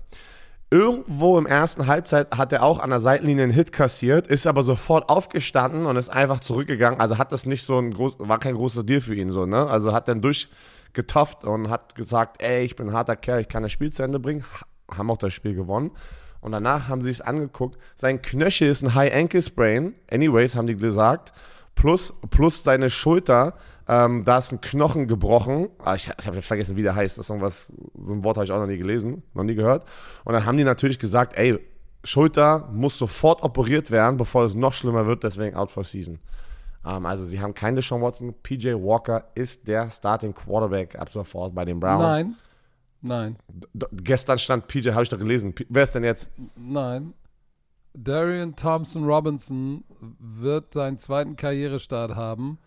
Irgendwo im ersten Halbzeit hat er auch an der Seitenlinie einen Hit kassiert, ist aber sofort aufgestanden und ist einfach zurückgegangen. Also hat das nicht so ein groß, war kein großer Deal für ihn so, ne? Also hat dann durchgetofft und hat gesagt, ey, ich bin ein harter Kerl, ich kann das Spiel zu Ende bringen. Haben auch das Spiel gewonnen. Und danach haben sie es angeguckt. Sein Knöchel ist ein High Ankle Sprain. Anyways, haben die gesagt. Plus, plus seine Schulter, ähm, da ist ein Knochen gebrochen. Ah, ich ich habe vergessen, wie der heißt. Das ist irgendwas, so ein Wort habe ich auch noch nie gelesen, noch nie gehört. Und dann haben die natürlich gesagt, ey, Schulter muss sofort operiert werden, bevor es noch schlimmer wird, deswegen out for season. Ähm, also sie haben keinen Deshaun Watson. PJ Walker ist der Starting Quarterback ab sofort bei den Browns. Nein. Nein. D gestern stand PJ, habe ich doch gelesen. P wer ist denn jetzt? Nein. Darian Thompson Robinson wird seinen zweiten Karrierestart haben,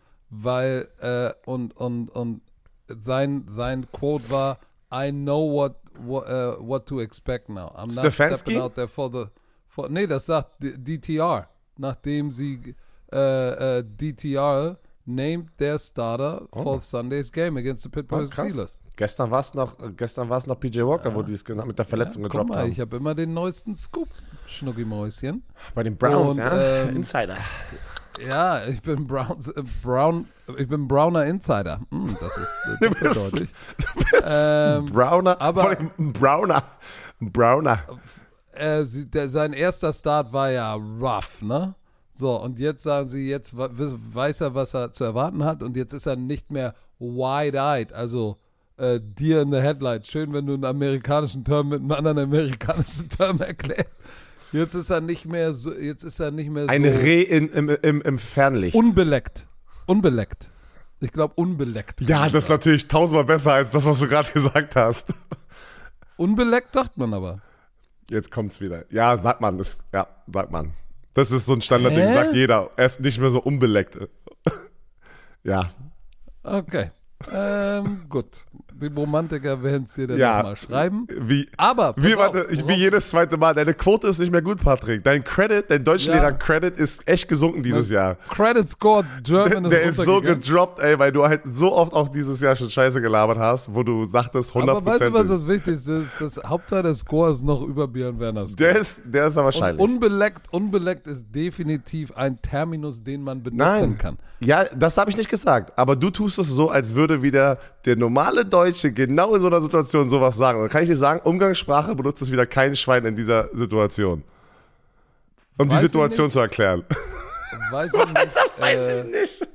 weil äh, und, und, und sein, sein Quote war I know what what, uh, what to expect now. I'm not Stefanski? stepping out there for the for, nee, das sagt DTR, nachdem sie äh, äh, DTR named their starter for Sunday's game against the Pittsburgh Oh. Steelers. Gestern war es noch, gestern war's noch PJ Walker, wo die es genau mit der Verletzung Guck gedroppt mal, haben. ich habe immer den neuesten Scoop, Schnuckimäuschen. Bei den Browns, Und, ja. ähm, Insider. Ja, ich bin Browns, äh, Brown, ich bin Browner Insider. Hm, das ist äh, Du bist- doppeldeutig. ähm, Browner, aber- ein Browner. Ein Browner. äh, sie, der, sein erster Start war ja rough, ne? So, und jetzt sagen sie, jetzt weiß er, was er zu erwarten hat und jetzt ist er nicht mehr wide-eyed, also äh, Deer in the Headlight. Schön, wenn du einen amerikanischen Term mit einem anderen amerikanischen Term erklärst. Jetzt ist er nicht mehr so, jetzt ist er nicht mehr Ein so Reh in, im, im, im Fernlicht. unbeleckt. Unbeleckt. Ich glaube, unbeleckt. ja, das ist natürlich tausendmal besser als das, was du gerade gesagt hast. Unbeleckt sagt man aber. Jetzt kommt's wieder. Ja, sagt man. Das, ja, sagt man. Das ist so ein Standardding, Hä? sagt jeder. Er ist nicht mehr so unbeleckt. ja, Okay. Ähm, gut. Die Romantiker werden es dir dann Ja. nochmal schreiben. wie, Aber, wie, warte, ich, wie jedes zweite Mal. Deine Quote ist nicht mehr gut, Patrick. Dein Credit, dein Deutschlehrer-Credit ist echt gesunken dieses Jahr. Credit Score German Der, der ist ist so gedroppt, ey, weil du halt so oft auch dieses Jahr schon Scheiße gelabert hast, wo du sagtest 100%. Aber weißt du, was das Wichtigste ist? Das Hauptteil des Scores noch über Björn Werners. der ist, der ist aber Und wahrscheinlich. unbeleckt, unbeleckt ist definitiv ein Terminus, den man benutzen Nein. kann. Ja, das habe ich nicht gesagt. Aber du tust es so, als würde wieder der normale Deutsche genau in so einer Situation sowas sagen. Und dann kann ich dir sagen, Umgangssprache benutzt es wieder kein Schwein in dieser Situation. Um Weiß die ich Situation zu erklären. Weiß ich nicht. äh, nicht.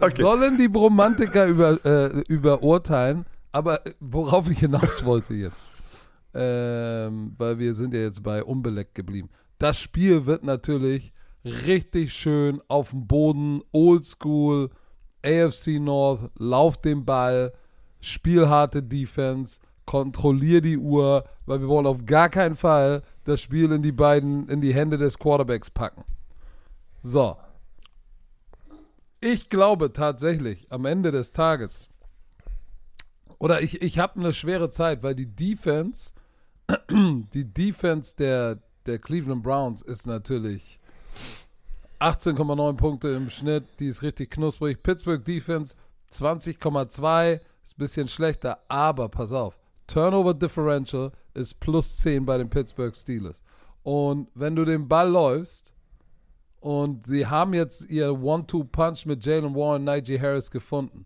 Okay. Sollen die Bromantiker über, äh, überurteilen? Aber äh, worauf ich hinaus wollte jetzt, ähm, weil wir sind ja jetzt bei unbeleckt geblieben. Das Spiel wird natürlich richtig schön auf dem Boden, oldschool, AFC North, lauf den Ball, spielharte Defense, kontrollier die Uhr, weil wir wollen auf gar keinen Fall das Spiel in die beiden, in die Hände des Quarterbacks packen. So, ich glaube tatsächlich am Ende des Tages, oder ich, ich habe eine schwere Zeit, weil die Defense, die Defense der, der Cleveland Browns ist natürlich 18,9 Punkte im Schnitt, die ist richtig knusprig. Pittsburgh Defense 20,2, ist ein bisschen schlechter, aber pass auf, Turnover Differential ist plus 10 bei den Pittsburgh Steelers. Und wenn du den Ball läufst, und sie haben jetzt ihr One-Two-Punch mit Jalen Warren und Najee Harris gefunden.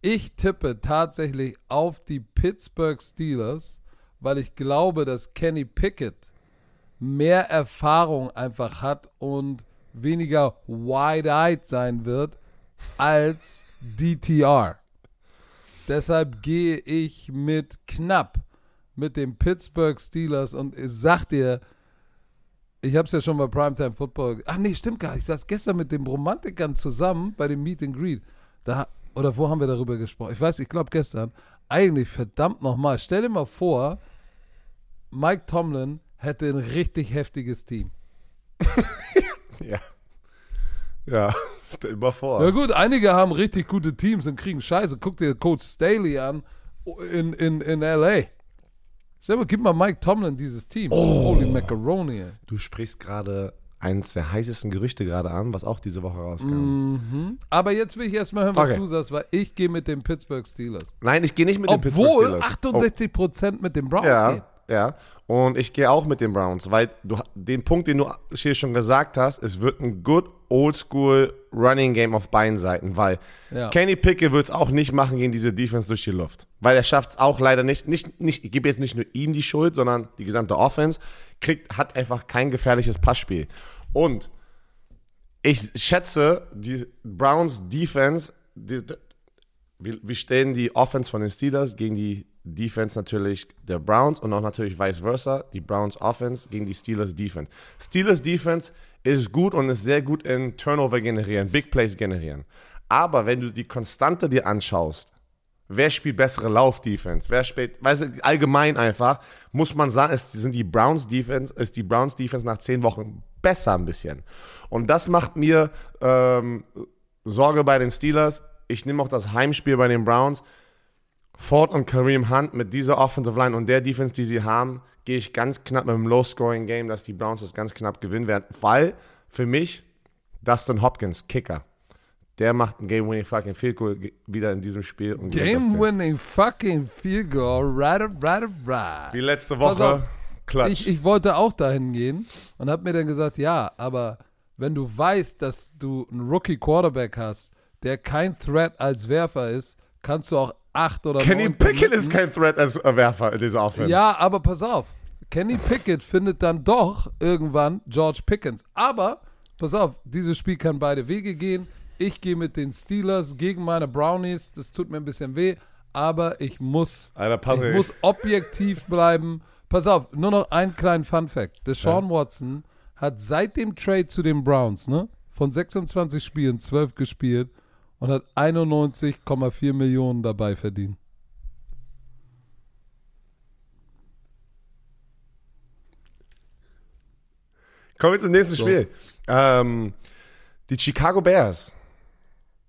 Ich tippe tatsächlich auf die Pittsburgh Steelers, weil ich glaube, dass Kenny Pickett mehr Erfahrung einfach hat und weniger wide-eyed sein wird als DTR. Deshalb gehe ich mit knapp mit den Pittsburgh Steelers und sag dir, ich habe es ja schon bei Primetime Football. Ach nee, stimmt gar nicht. Ich saß gestern mit den Romantikern zusammen bei dem Meet and Greet. Da, oder wo haben wir darüber gesprochen? Ich weiß, ich glaube gestern. Eigentlich, verdammt nochmal. Stell dir mal vor, Mike Tomlin hätte ein richtig heftiges Team. Ja. Ja, stell mal vor. Ja gut, einige haben richtig gute Teams und kriegen Scheiße. Guck dir Coach Staley an in, in, in L.A. Stell mal, gib mal Mike Tomlin dieses Team. Holy Macaroni. Du sprichst gerade eins der heißesten Gerüchte gerade an, was auch diese Woche rauskam. Mhm. Aber jetzt will ich erstmal hören, was Okay. du sagst, weil ich gehe mit den Pittsburgh Steelers. Nein, ich gehe nicht mit den Pittsburgh Obwohl Steelers. 68 Prozent mit den Browns Oh, ja, gehen. Ja. Und ich gehe auch mit den Browns, weil du den Punkt, den du hier schon gesagt hast, es wird ein good old school Running Game auf beiden Seiten, weil Ja. Kenny Pickett wird es auch nicht machen gegen diese Defense durch die Luft. Weil er schafft es auch leider nicht, nicht, nicht, ich gebe jetzt nicht nur ihm die Schuld, sondern die gesamte Offense, kriegt, hat einfach kein gefährliches Passspiel. Und ich schätze, die Browns Defense, die, wir, wir stellen die Offense von den Steelers gegen die Defense natürlich der Browns und auch natürlich vice versa, die Browns Offense gegen die Steelers Defense. Steelers Defense ist gut und ist sehr gut in Turnover generieren, Big Plays generieren. Aber wenn du die Konstante dir anschaust, wer spielt bessere Lauf-Defense, wer spielt, weißt du, allgemein einfach, muss man sagen, es sind die Browns Defense, ist die Browns Defense nach zehn Wochen besser ein bisschen. Und das macht mir ähm, Sorge bei den Steelers. Ich nehme auch das Heimspiel bei den Browns. Ford und Kareem Hunt mit dieser Offensive Line und der Defense, die sie haben, gehe ich ganz knapp mit einem Low-Scoring-Game, dass die Browns das ganz knapp gewinnen werden. Weil für mich Dustin Hopkins, Kicker, der macht ein Game-Winning fucking Field Goal wieder in diesem Spiel. Game-winning fucking field goal, right, right, right. Wie letzte Woche. Klatsch. Ich, ich wollte auch dahin gehen und habe mir dann gesagt, ja, aber wenn du weißt, dass du einen Rookie-Quarterback hast, der kein Threat als Werfer ist, kannst du auch acht oder Kenny Pickett ist kein Threat als Werfer in dieser Offense. Ja, aber pass auf. Kenny Pickett findet dann doch irgendwann George Pickens. Aber, pass auf, dieses Spiel kann beide Wege gehen. Ich gehe mit den Steelers gegen meine Brownies. Das tut mir ein bisschen weh, aber ich muss, Alter, ich muss objektiv bleiben. Pass auf, nur noch einen kleinen Fun-Fact. Deshaun Watson hat seit dem Trade zu den Browns, ne, von 26 Spielen 12 gespielt und hat 91,4 Millionen dabei verdient. Kommen wir zum nächsten So. Spiel. Ähm, die Chicago Bears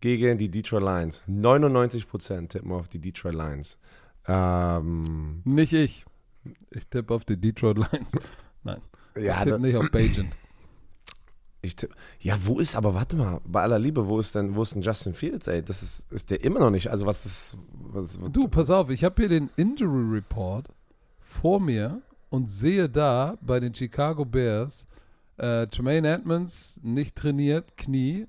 gegen die Detroit Lions. 99% tippen auf die Detroit Lions. Ähm, Nicht ich. Ich tippe auf die Detroit Lions. Nein, ja, ich tippe nicht auf Bajent. Ich ja, wo ist, aber warte mal, bei aller Liebe, wo ist denn, wo ist denn Justin Fields, ey? Das ist, ist der immer noch nicht, also was ist, was, was Du, pass auf, ich habe hier den Injury Report vor mir und sehe da bei den Chicago Bears äh, Tremaine Edmonds nicht trainiert, Knie,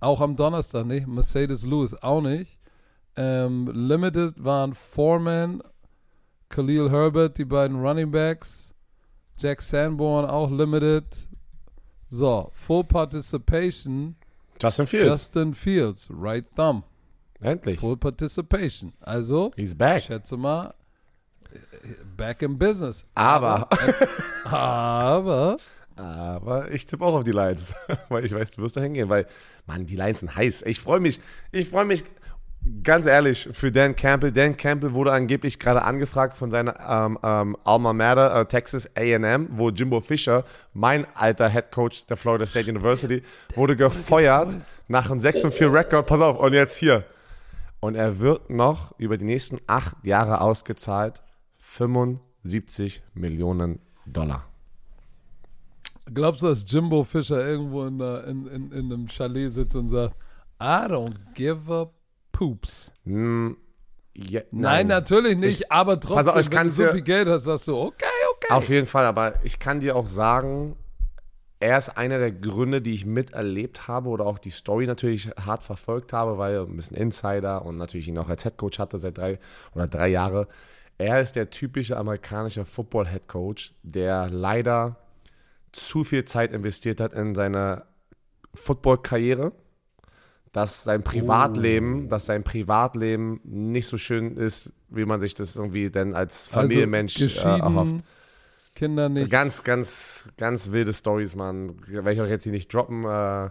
auch am Donnerstag nicht, Mercedes Lewis auch nicht. Ähm, limited waren Foreman, Khalil Herbert, die beiden Running Backs, Jack Sanborn auch limited. So, Full Participation, Justin Fields, Justin Fields, right thumb, endlich. Full Participation. Also, He's ich back. schätze mal, back in business. Aber, Aber, aber ich tippe auch auf die Lions, weil ich weiß, du wirst da hingehen, weil, Mann, die Lions sind heiß. Ich freue mich, ich freue mich ganz ehrlich für Dan Campbell. Dan Campbell wurde angeblich gerade angefragt von seiner ähm, ähm, Alma Mater, äh, Texas A&M, wo Jimbo Fisher, mein alter Head Coach der Florida State University, wurde gefeuert nach einem 6 4 Rekord. Pass auf, und jetzt hier. Und er wird noch über die nächsten acht Jahre ausgezahlt 75 Millionen Dollar. glaubst du, dass Jimbo Fischer irgendwo in, der, in, in, in einem Chalet sitzt und sagt, I don't give a poops? Hm, ja, Nein, natürlich nicht, aber trotzdem, auf, ich wenn du so viel Geld hast, sagst du, okay, okay. Auf jeden Fall, aber ich kann dir auch sagen, er ist einer der Gründe, die ich miterlebt habe oder auch die Story natürlich hart verfolgt habe, weil er ein bisschen Insider und natürlich ihn auch als Headcoach hatte seit drei oder drei Jahre. Er ist der typische amerikanische Football-Headcoach, der leider zu viel Zeit investiert hat in seine Football-Karriere, dass sein Privatleben, dass sein Privatleben nicht so schön ist, wie man sich das irgendwie denn als Familienmensch äh, geschieden, erhofft. Kinder nicht. Ganz, ganz, ganz wilde Stories, Mann. Werde ich euch jetzt hier nicht droppen. Äh,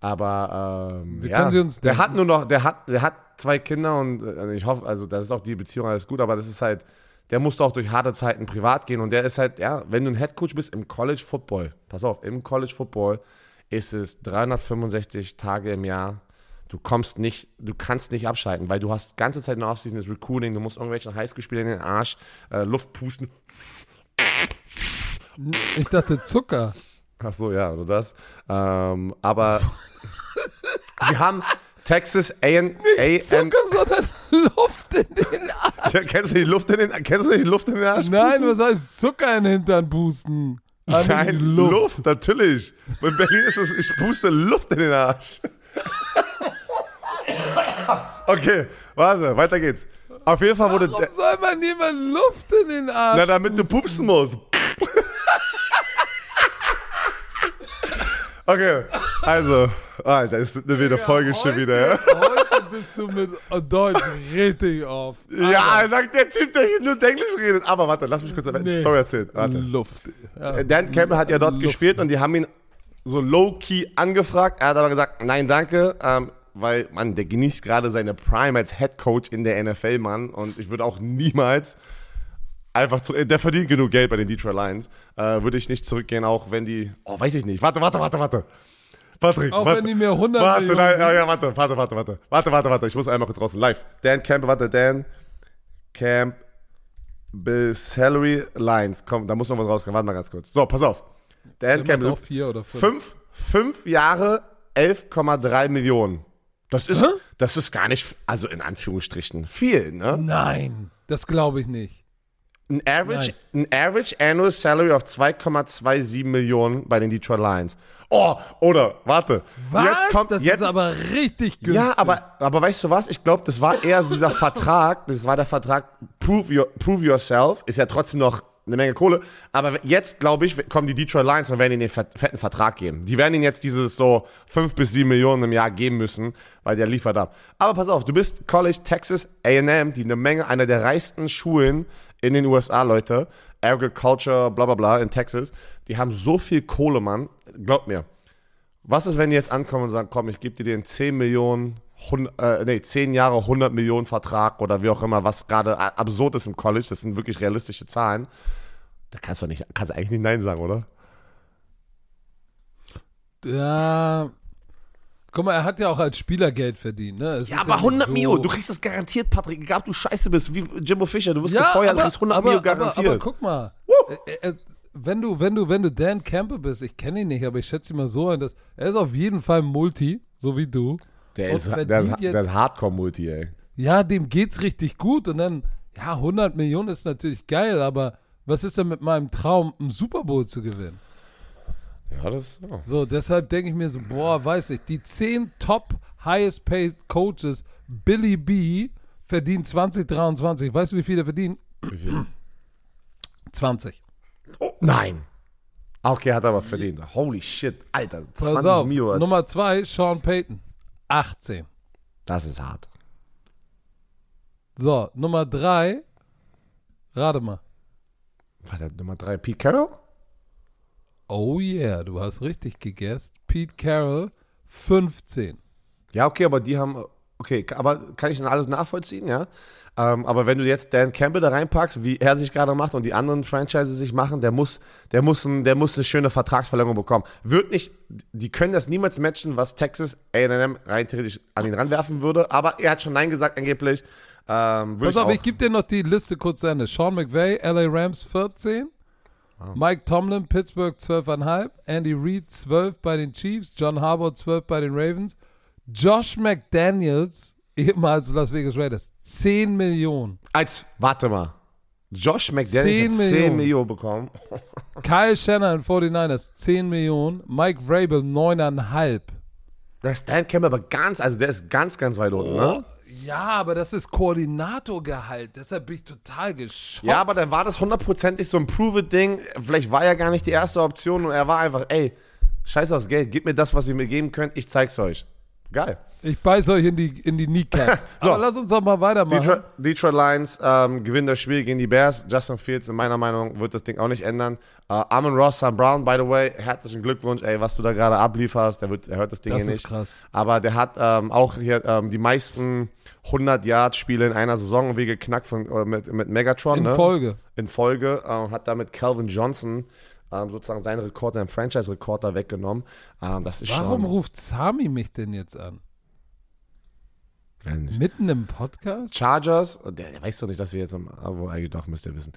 aber ähm, ja, können sie uns der denken. hat nur noch, der hat, der hat zwei Kinder und äh, ich hoffe, also das ist auch die Beziehung alles gut, aber das ist halt, der musste auch durch harte Zeiten privat gehen und der ist halt, ja, wenn du ein Headcoach bist im College Football, pass auf, im College Football ist es 365 Tage im Jahr. Du kommst nicht, du kannst nicht abschalten, weil du hast ganze Zeit in der Offseason das Recruiting, du musst irgendwelchen Highschool-Spielern in den Arsch, äh, Luft pusten. Ich dachte Zucker. Ach so, ja, also das. Ähm, aber wir haben Texas A&M. Zucker, sondern Luft in den Arsch. Ja, kennst du die Luft in den, kennst du nicht die Luft in den Arsch? Nein, pusten? was heißt Zucker in den Hintern boosten? An Nein, Luft. natürlich. In Berlin ist es, ich puste Luft in den Arsch. okay, warte, weiter geht's. Auf jeden Fall wurde. Warum soll man jemand Luft in den Arsch? Na, damit du pusten? pupsen musst. okay, also. Da ist eine wieder Folge schon wieder, bist du mit Deutsch richtig auf. Ja, sagt der Typ, der hier nur Englisch redet. Aber warte, lass mich kurz eine Nee. Story erzählen. Warte. Luft. Ja. Dan Campbell hat ja dort Luft. gespielt und die haben ihn so low-key angefragt. Er hat aber gesagt, nein, danke, ähm, weil, Mann, der genießt gerade seine Prime als Head Coach in der NFL, Mann. Und ich würde auch niemals einfach zu, der verdient genug Geld bei den Detroit Lions, äh, würde ich nicht zurückgehen, auch wenn die, oh, weiß ich nicht. Warte, warte, warte, warte. Patrick, Auch warte. wenn die mir 100 Warte, Millionen nein, ja, ja, warte, warte, warte, warte. Warte, warte, warte. Ich muss einmal kurz raus. Live. Dan Campbell, warte, Dan Campbell Salary Lines. Komm, da muss noch was rauskommen. Warte mal ganz kurz. So, pass auf. Dan Der Campbell. auch vier oder fünf. Fünf, fünf Jahre, 11,3 Millionen. Das ist, das ist gar nicht, also in Anführungsstrichen, viel, ne? Nein, das glaube ich nicht. Ein Average, ein Average Annual Salary of 2,27 Millionen bei den Detroit Lions. Oh, oder, warte. Was? Jetzt kommt, das jetzt, ist aber richtig günstig. ja, aber, aber weißt du was? Ich glaube, das war eher dieser Vertrag, das war der Vertrag Prove, your, prove Yourself, ist ja trotzdem noch eine Menge Kohle. Aber jetzt, glaube ich, kommen die Detroit Lions und werden ihnen den fet- fetten Vertrag geben. Die werden ihnen jetzt dieses so 5 bis 7 Millionen im Jahr geben müssen, weil der liefert ab. Aber pass auf, du bist College Texas A&M, die eine Menge, einer der reichsten Schulen in den USA, Leute. Agriculture, bla bla bla in Texas. Die haben so viel Kohle, Mann. Glaub mir. Was ist, wenn die jetzt ankommen und sagen, komm, ich gebe dir den 10 Millionen, 100, äh, nee, 10 Jahre 100 Millionen Vertrag oder wie auch immer, was gerade absurd ist im College, das sind wirklich realistische Zahlen. Da kannst du nicht, kannst eigentlich nicht Nein sagen, oder? Ja. Guck mal, er hat ja auch als Spieler Geld verdient, ne? Es Ja, ist aber nicht 100 so- Mio, du kriegst das garantiert, Patrick, egal ob du scheiße bist, wie Jimbo Fischer, du wirst ja, gefeuert, aber, du kriegst 100 aber, Mio aber, garantiert. aber guck mal, äh, äh, wenn du, wenn du, wenn du Dan Campbell bist, ich kenne ihn nicht, aber ich schätze ihn mal so ein, dass er ist auf jeden Fall Multi, so wie du. der, ist, der, ist, der ist Hardcore-Multi, ey. Ja, dem geht's richtig gut und dann, ja, 100 Millionen ist natürlich geil, aber was ist denn mit meinem Traum, einen Super Bowl zu gewinnen? Ja, das ja. So, deshalb denke ich mir so, boah, weiß ich, die 10 Top Highest Paid Coaches, Billy B, verdient 2023. Weißt du, wie viel er verdient? Wie viel? 20. Oh, nein. Okay, hat er aber verdient. Holy shit, Alter, 20 Pass auf, Mio. Nummer 2, Sean Payton, 18. Das ist hart. So, Nummer 3, rate mal. Warte, Nummer 3, Pete Carroll? Oh yeah, du hast richtig gegessen. Pete Carroll, 15. Ja, okay, aber die haben, okay, aber kann ich dann alles nachvollziehen, ja? Ähm, aber wenn du jetzt Dan Campbell da reinpackst, wie er sich gerade macht und die anderen Franchises sich machen, der muss, der muss, ein, der muss eine schöne Vertragsverlängerung bekommen. Wird nicht, die können das niemals matchen, was Texas A&M rein theoretisch an ihn ranwerfen würde, aber er hat schon Nein gesagt angeblich. Ähm, Pass auf, auch, ich gebe dir noch die Liste kurz zu Ende. Sean McVay, LA Rams 14. Mike Tomlin, Pittsburgh 12,5. Andy Reid 12 bei den Chiefs. John Harbaugh 12 bei den Ravens. Josh McDaniels, ehemals Las Vegas Raiders, 10 Millionen. als, warte mal, Josh McDaniels 10 hat 10 Millionen. Millionen bekommen. Kyle Shanahan, 49ers, 10 Millionen. Mike Vrabel, 9,5. Das ist Dan Campbell aber ganz, also der ist ganz, ganz weit unten, ne? Ja, aber das ist Koordinatorgehalt. Deshalb bin ich total geschockt. Ja, aber dann war das hundertprozentig so ein Prove-It-Ding. Vielleicht war er gar nicht die erste Option und er war einfach, ey, scheiß aufs Geld, gib mir das, was ihr mir geben könnt, ich zeig's euch. Geil. Ich beiß euch in die, in die Kneecaps. So. Aber lass uns doch mal weitermachen. Detroit, Detroit Lions ähm, gewinnen das Spiel gegen die Bears. Justin Fields, in meiner Meinung, wird das Ding auch nicht ändern. Äh, Amon Ross, Sam Brown, by the way, herzlichen Glückwunsch, ey, was du da gerade ablieferst. Der, wird, der hört das Ding Das hier ist nicht. krass. Aber der hat ähm, auch hier ähm, die meisten 100-Yard-Spiele in einer Saison wie geknackt von, äh, mit, mit Megatron. In ne? Folge. in Folge, äh, hat damit Calvin Johnson ähm, sozusagen seinen Rekord, seinen Franchise-Rekord da weggenommen. Ähm, das ist Warum schon. ruft Sami mich denn jetzt an? Mitten im Podcast? Chargers, der, der weiß doch nicht, dass wir jetzt, im, wo eigentlich doch, müsst ihr wissen.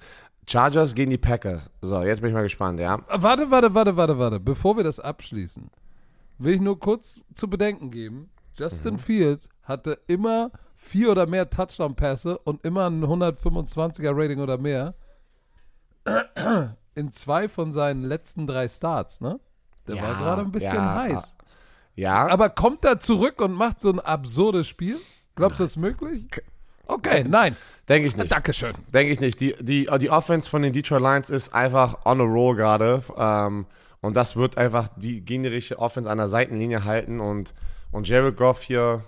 Chargers gegen die Packers. So, jetzt bin ich mal gespannt, ja. Ah, Warte, warte, warte, warte, warte. Bevor wir das abschließen, will ich nur kurz zu bedenken geben. Justin Mhm. Fields hatte immer vier oder mehr Touchdown-Pässe und immer ein 125er Rating oder mehr. In zwei von seinen letzten drei Starts, ne? Der Ja, war gerade ein bisschen ja, heiß. Ja, Aber kommt er zurück und macht so ein absurdes Spiel? Glaubst du, das ist möglich? Okay, nein. denke ich nicht. Dankeschön. Denke ich nicht. Die, die, die Offense von den Detroit Lions ist einfach on a roll gerade. Ähm, und das wird einfach die gegnerische Offense an der Seitenlinie halten. Und, und Jared Goff hier,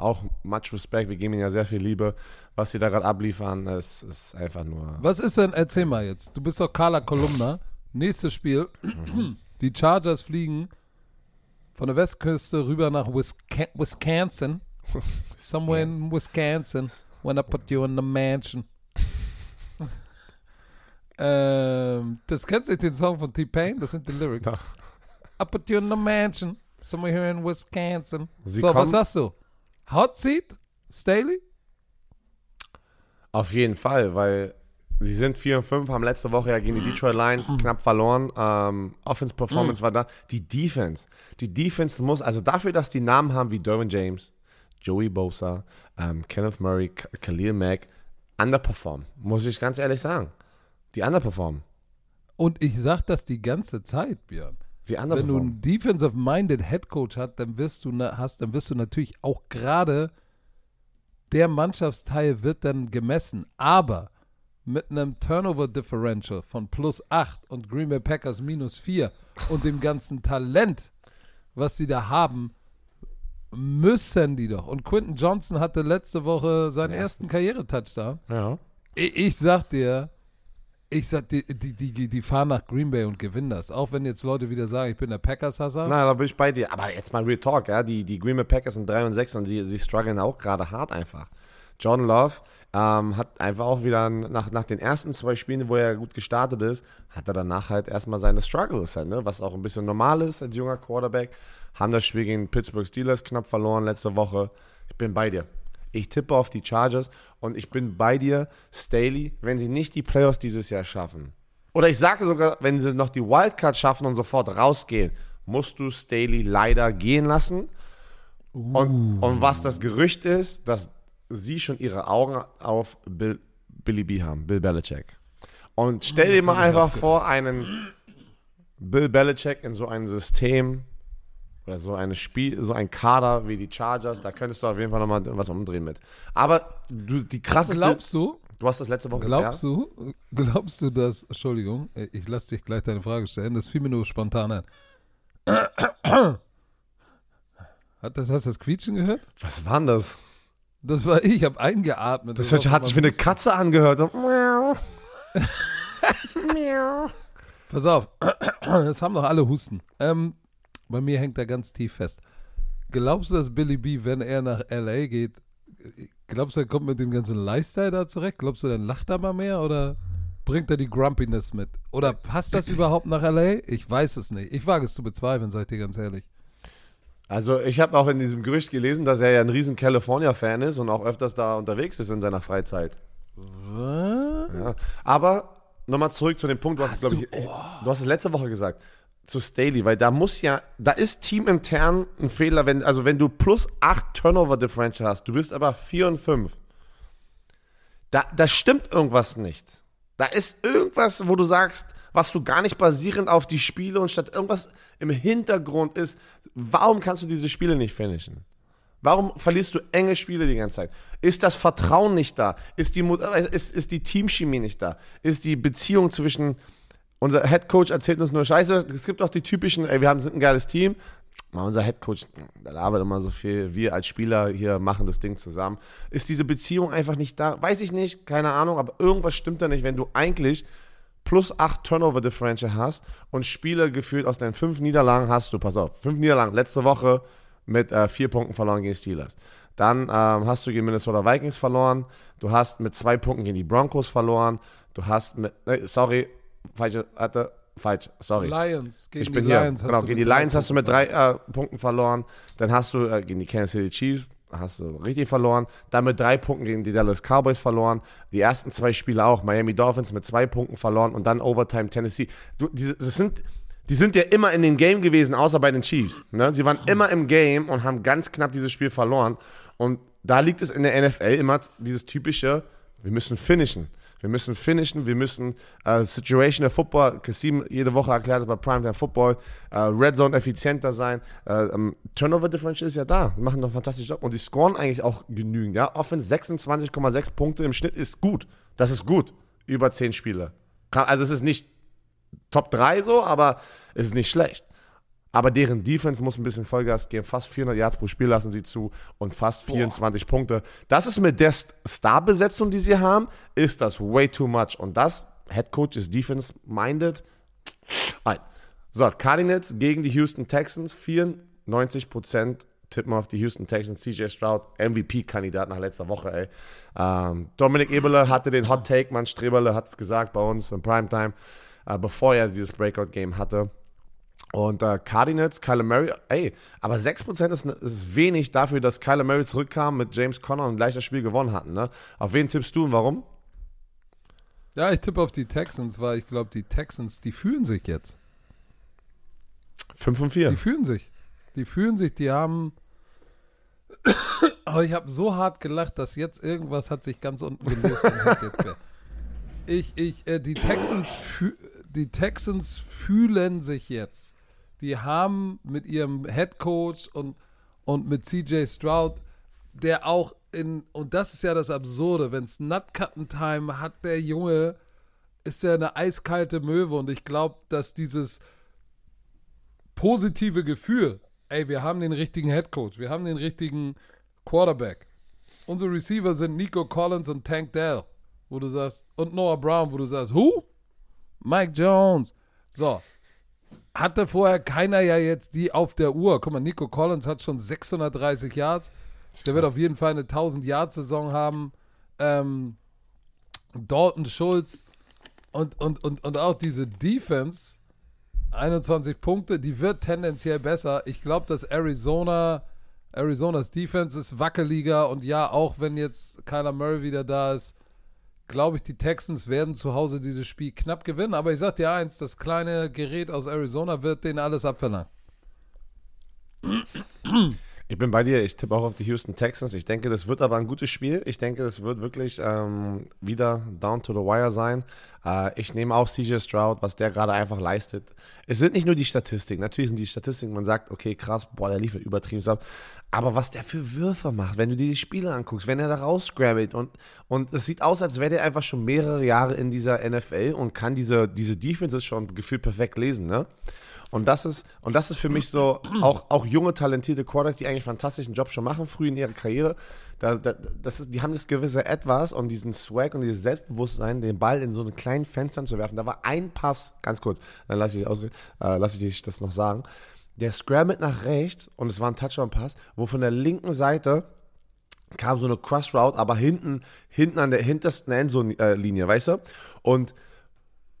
auch much respect, wir geben ihm ja sehr viel Liebe. Was sie da gerade abliefern, ist, ist einfach nur. Was ist denn, erzähl mal jetzt. Du bist doch Carla Kolumna. Nächstes Spiel. Die Chargers fliegen von der Westküste rüber nach Wisconsin. Somewhere in Wisconsin. When I put you in the mansion. ähm, das kennst du den Song von T-Pain? Das sind die Lyrics. I put you in the mansion. Somewhere here in Wisconsin. Sie so, was kommen- sagst du? Hot Seat? Staley? Auf jeden Fall, weil sie sind 4 und 5, haben letzte Woche ja gegen die Detroit Lions knapp verloren. Ähm, Offense Performance war da. Die Defense. Die Defense muss, also dafür, dass die Namen haben wie Derwin James, Joey Bosa, ähm, Kenneth Murray, Khalil Mack, underperformen, muss ich ganz ehrlich sagen. Die underperformen. Und ich sag das die ganze Zeit, Björn. Sie Wenn du underperformen. einen defensive-minded Headcoach hast, dann wirst du hast, dann wirst du natürlich auch gerade der Mannschaftsteil wird dann gemessen. Aber mit einem Turnover Differential von plus 8 und Green Bay Packers minus 4 und dem ganzen Talent, was sie da haben, müssen die doch. Und Quinton Johnson hatte letzte Woche seinen ersten Karriere-Touchdown. Ja. Ich, ich sag dir, ich sag dir, die, die, die fahren nach Green Bay und gewinnen das. Auch wenn jetzt Leute wieder sagen, ich bin der Packers-Hasser. Nein, da bin ich bei dir. Aber jetzt mal Real Talk, ja. Die, die Green Bay Packers sind 3 und 6 und sie, sie strugglen auch gerade hart einfach. John Love ähm, hat einfach auch wieder nach, nach den ersten zwei Spielen, wo er gut gestartet ist, hat er danach halt erstmal seine Struggles, halt, ne? was auch ein bisschen normal ist als junger Quarterback. Haben das Spiel gegen Pittsburgh Steelers knapp verloren letzte Woche. Ich bin bei dir. Ich tippe auf die Chargers und ich bin bei dir, Staley, wenn sie nicht die Playoffs dieses Jahr schaffen. Oder ich sage sogar, wenn sie noch die Wildcard schaffen und sofort rausgehen, musst du Staley leider gehen lassen. Und, und was das Gerücht ist, dass sie schon ihre Augen auf Bill, Billy B haben, Bill Belichick. Und stell dir mal einfach vor, einen Bill Belichick in so ein System oder so ein Spiel, so ein Kader wie die Chargers, da könntest du auf jeden Fall nochmal was umdrehen mit. Aber du, die krasseste. Glaubst du, du hast das letzte Woche glaubst du, glaubst du, dass, Entschuldigung, ich lasse dich gleich deine Frage stellen, das fiel mir nur spontan ein. Hat das, hast du das Quietschen gehört? Was war denn das? Das war ich, ich habe eingeatmet. Das hört, hat sich wie eine Katze angehört. Pass auf, das haben doch alle Husten. Ähm, bei mir hängt er ganz tief fest. Glaubst du, dass Billy B, wenn er nach L.A. geht, glaubst du, er kommt mit dem ganzen Lifestyle da zurecht? Glaubst du, dann lacht er mal mehr oder bringt er die Grumpiness mit? Oder passt das überhaupt nach L.A.? Ich weiß es nicht. Ich wage es zu bezweifeln, seid ihr ganz ehrlich. Also ich habe auch in diesem Gerücht gelesen, dass er ja ein riesen California-Fan ist und auch öfters da unterwegs ist in seiner Freizeit. Was? Ja. Aber nochmal zurück zu dem Punkt, du hast, ich, du- ich, du hast es letzte Woche gesagt, zu Staley, weil da muss ja, da ist teamintern ein Fehler, wenn, also wenn du plus 8 Turnover Differential hast, du bist aber 4 und 5. Da, da stimmt irgendwas nicht. Da ist irgendwas, wo du sagst, was du gar nicht basierend auf die Spiele und statt irgendwas im Hintergrund ist, warum kannst du diese Spiele nicht finishen? Warum verlierst du enge Spiele die ganze Zeit? Ist das Vertrauen nicht da? Ist die, äh, ist, ist die Teamchemie nicht da? Ist die Beziehung zwischen unser Headcoach erzählt uns nur Scheiße. Es gibt auch die typischen, ey, wir haben, sind ein geiles Team. Mal unser Headcoach, der labert immer so viel. Wir als Spieler hier machen das Ding zusammen. Ist diese Beziehung einfach nicht da? Weiß ich nicht, keine Ahnung, aber irgendwas stimmt da nicht, wenn du eigentlich plus 8 Turnover Differential hast und Spiele gefühlt aus deinen fünf Niederlagen hast du, pass auf, fünf Niederlagen, letzte Woche mit äh, vier Punkten verloren gegen Steelers. Dann ähm, hast du gegen Minnesota Vikings verloren, du hast mit zwei Punkten gegen die Broncos verloren, du hast mit, äh, sorry, falsche, hatte, falsch, sorry. Lions. Gegen Ich bin die hier. Lions. hast genau, gegen die Lions hast du mit drei äh, Punkten verloren. Dann hast du äh, gegen die Kansas City Chiefs hast du richtig verloren. Dann mit drei Punkten gegen die Dallas Cowboys verloren. Die ersten zwei Spiele auch. Miami Dolphins mit zwei Punkten verloren und dann Overtime Tennessee. Du, diese, das sind, die sind ja immer in dem Game gewesen, außer bei den Chiefs. Ne? Sie waren immer im Game und haben ganz knapp dieses Spiel verloren. Und da liegt es in der NFL immer dieses typische, wir müssen finishen. Wir müssen finishen, wir müssen äh, Situational Football, Kasim jede Woche erklärt bei Primetime Football, äh, Red Zone effizienter sein. Äh, um, Turnover Differential ist ja da, die machen einen fantastischen Job und die scoren eigentlich auch genügend. Ja? Offense 26,6 Punkte im Schnitt ist gut. Das ist gut über 10 Spiele. Also es ist nicht Top 3 so, aber es ist nicht schlecht. Aber deren Defense muss ein bisschen Vollgas geben. Fast 400 Yards pro Spiel lassen sie zu und fast 24 Boah. Punkte. Das ist mit der Starbesetzung, die sie haben, ist das way too much. Und das, Head Coach ist defense-minded. So, Cardinals gegen die Houston Texans. 94 Prozent tippen auf die Houston Texans. CJ Stroud, MVP-Kandidat nach letzter Woche, ey. Ähm, Dominik Eberle hatte den Hot Take, Mann Streberle hat es gesagt bei uns im Primetime, äh, bevor er dieses Breakout-Game hatte. Und äh, Cardinals, Kyler Murray, ey, aber 6% ist, ist wenig dafür, dass Kyler Murray zurückkam mit James Conner und gleich das Spiel gewonnen hatten. Ne? Auf wen tippst du und warum? Ja, ich tippe auf die Texans, weil ich glaube, die Texans, die fühlen sich jetzt. 5 und 4. Die fühlen sich. Die fühlen sich, die haben. Aber ich habe so hart gelacht, dass jetzt irgendwas hat sich ganz unten gelöst. ich, ich, äh, die Texans, die Texans fühlen sich jetzt die haben mit ihrem Head Coach und, und mit CJ Stroud, der auch in, und das ist ja das Absurde, wenn es Nutcutten-Time hat, der Junge, ist ja eine eiskalte Möwe und ich glaube, dass dieses positive Gefühl, ey, wir haben den richtigen Head Coach, wir haben den richtigen Quarterback. Unsere Receiver sind Nico Collins und Tank Dell, wo du sagst, und Noah Brown, wo du sagst, who? Mike Jones. So, hatte vorher keiner ja jetzt die auf der Uhr. Guck mal, Nico Collins hat schon 630 Yards. Der wird auf jeden Fall eine 1000-Yard-Saison haben. Ähm, Dalton Schulz und, und, und, und auch diese Defense, 21 Punkte, die wird tendenziell besser. Ich glaube, dass Arizona, Arizonas Defense ist wackeliger und ja, auch wenn jetzt Kyler Murray wieder da ist, glaube ich, die Texans werden zu Hause dieses Spiel knapp gewinnen. Aber ich sage dir eins, das kleine Gerät aus Arizona wird denen alles abverlangen. Ich bin bei dir. Ich tippe auch auf die Houston Texans. Ich denke, das wird aber ein gutes Spiel. Ich denke, das wird wirklich ähm, wieder down to the wire sein. Äh, ich nehme auch CJ Stroud, was der gerade einfach leistet. Es sind nicht nur die Statistiken. Natürlich sind die Statistiken, man sagt, okay, krass, boah, der liefert übertrieben ab. Aber was der für Würfe macht, wenn du dir die Spiele anguckst, wenn er da rausscrabbelt und, und es sieht aus, als wäre der einfach schon mehrere Jahre in dieser NFL und kann diese, diese Defenses schon gefühlt perfekt lesen, ne? Und das ist, und das ist für mich so, auch, auch junge, talentierte Quarterbacks, die eigentlich einen fantastischen Job schon machen, früh in ihrer Karriere. Da, da, das ist, die haben das gewisse Etwas und diesen Swag und dieses Selbstbewusstsein, den Ball in so einen kleinen Fenstern zu werfen. Da war ein Pass, ganz kurz, dann lasse ich, ausreden, äh, lass ich dich das noch sagen. Der scrambled nach rechts und es war ein Touchdown-Pass, wo von der linken Seite kam so eine Cross-Route, aber hinten, hinten an der hintersten Endzone-Linie, weißt du? Und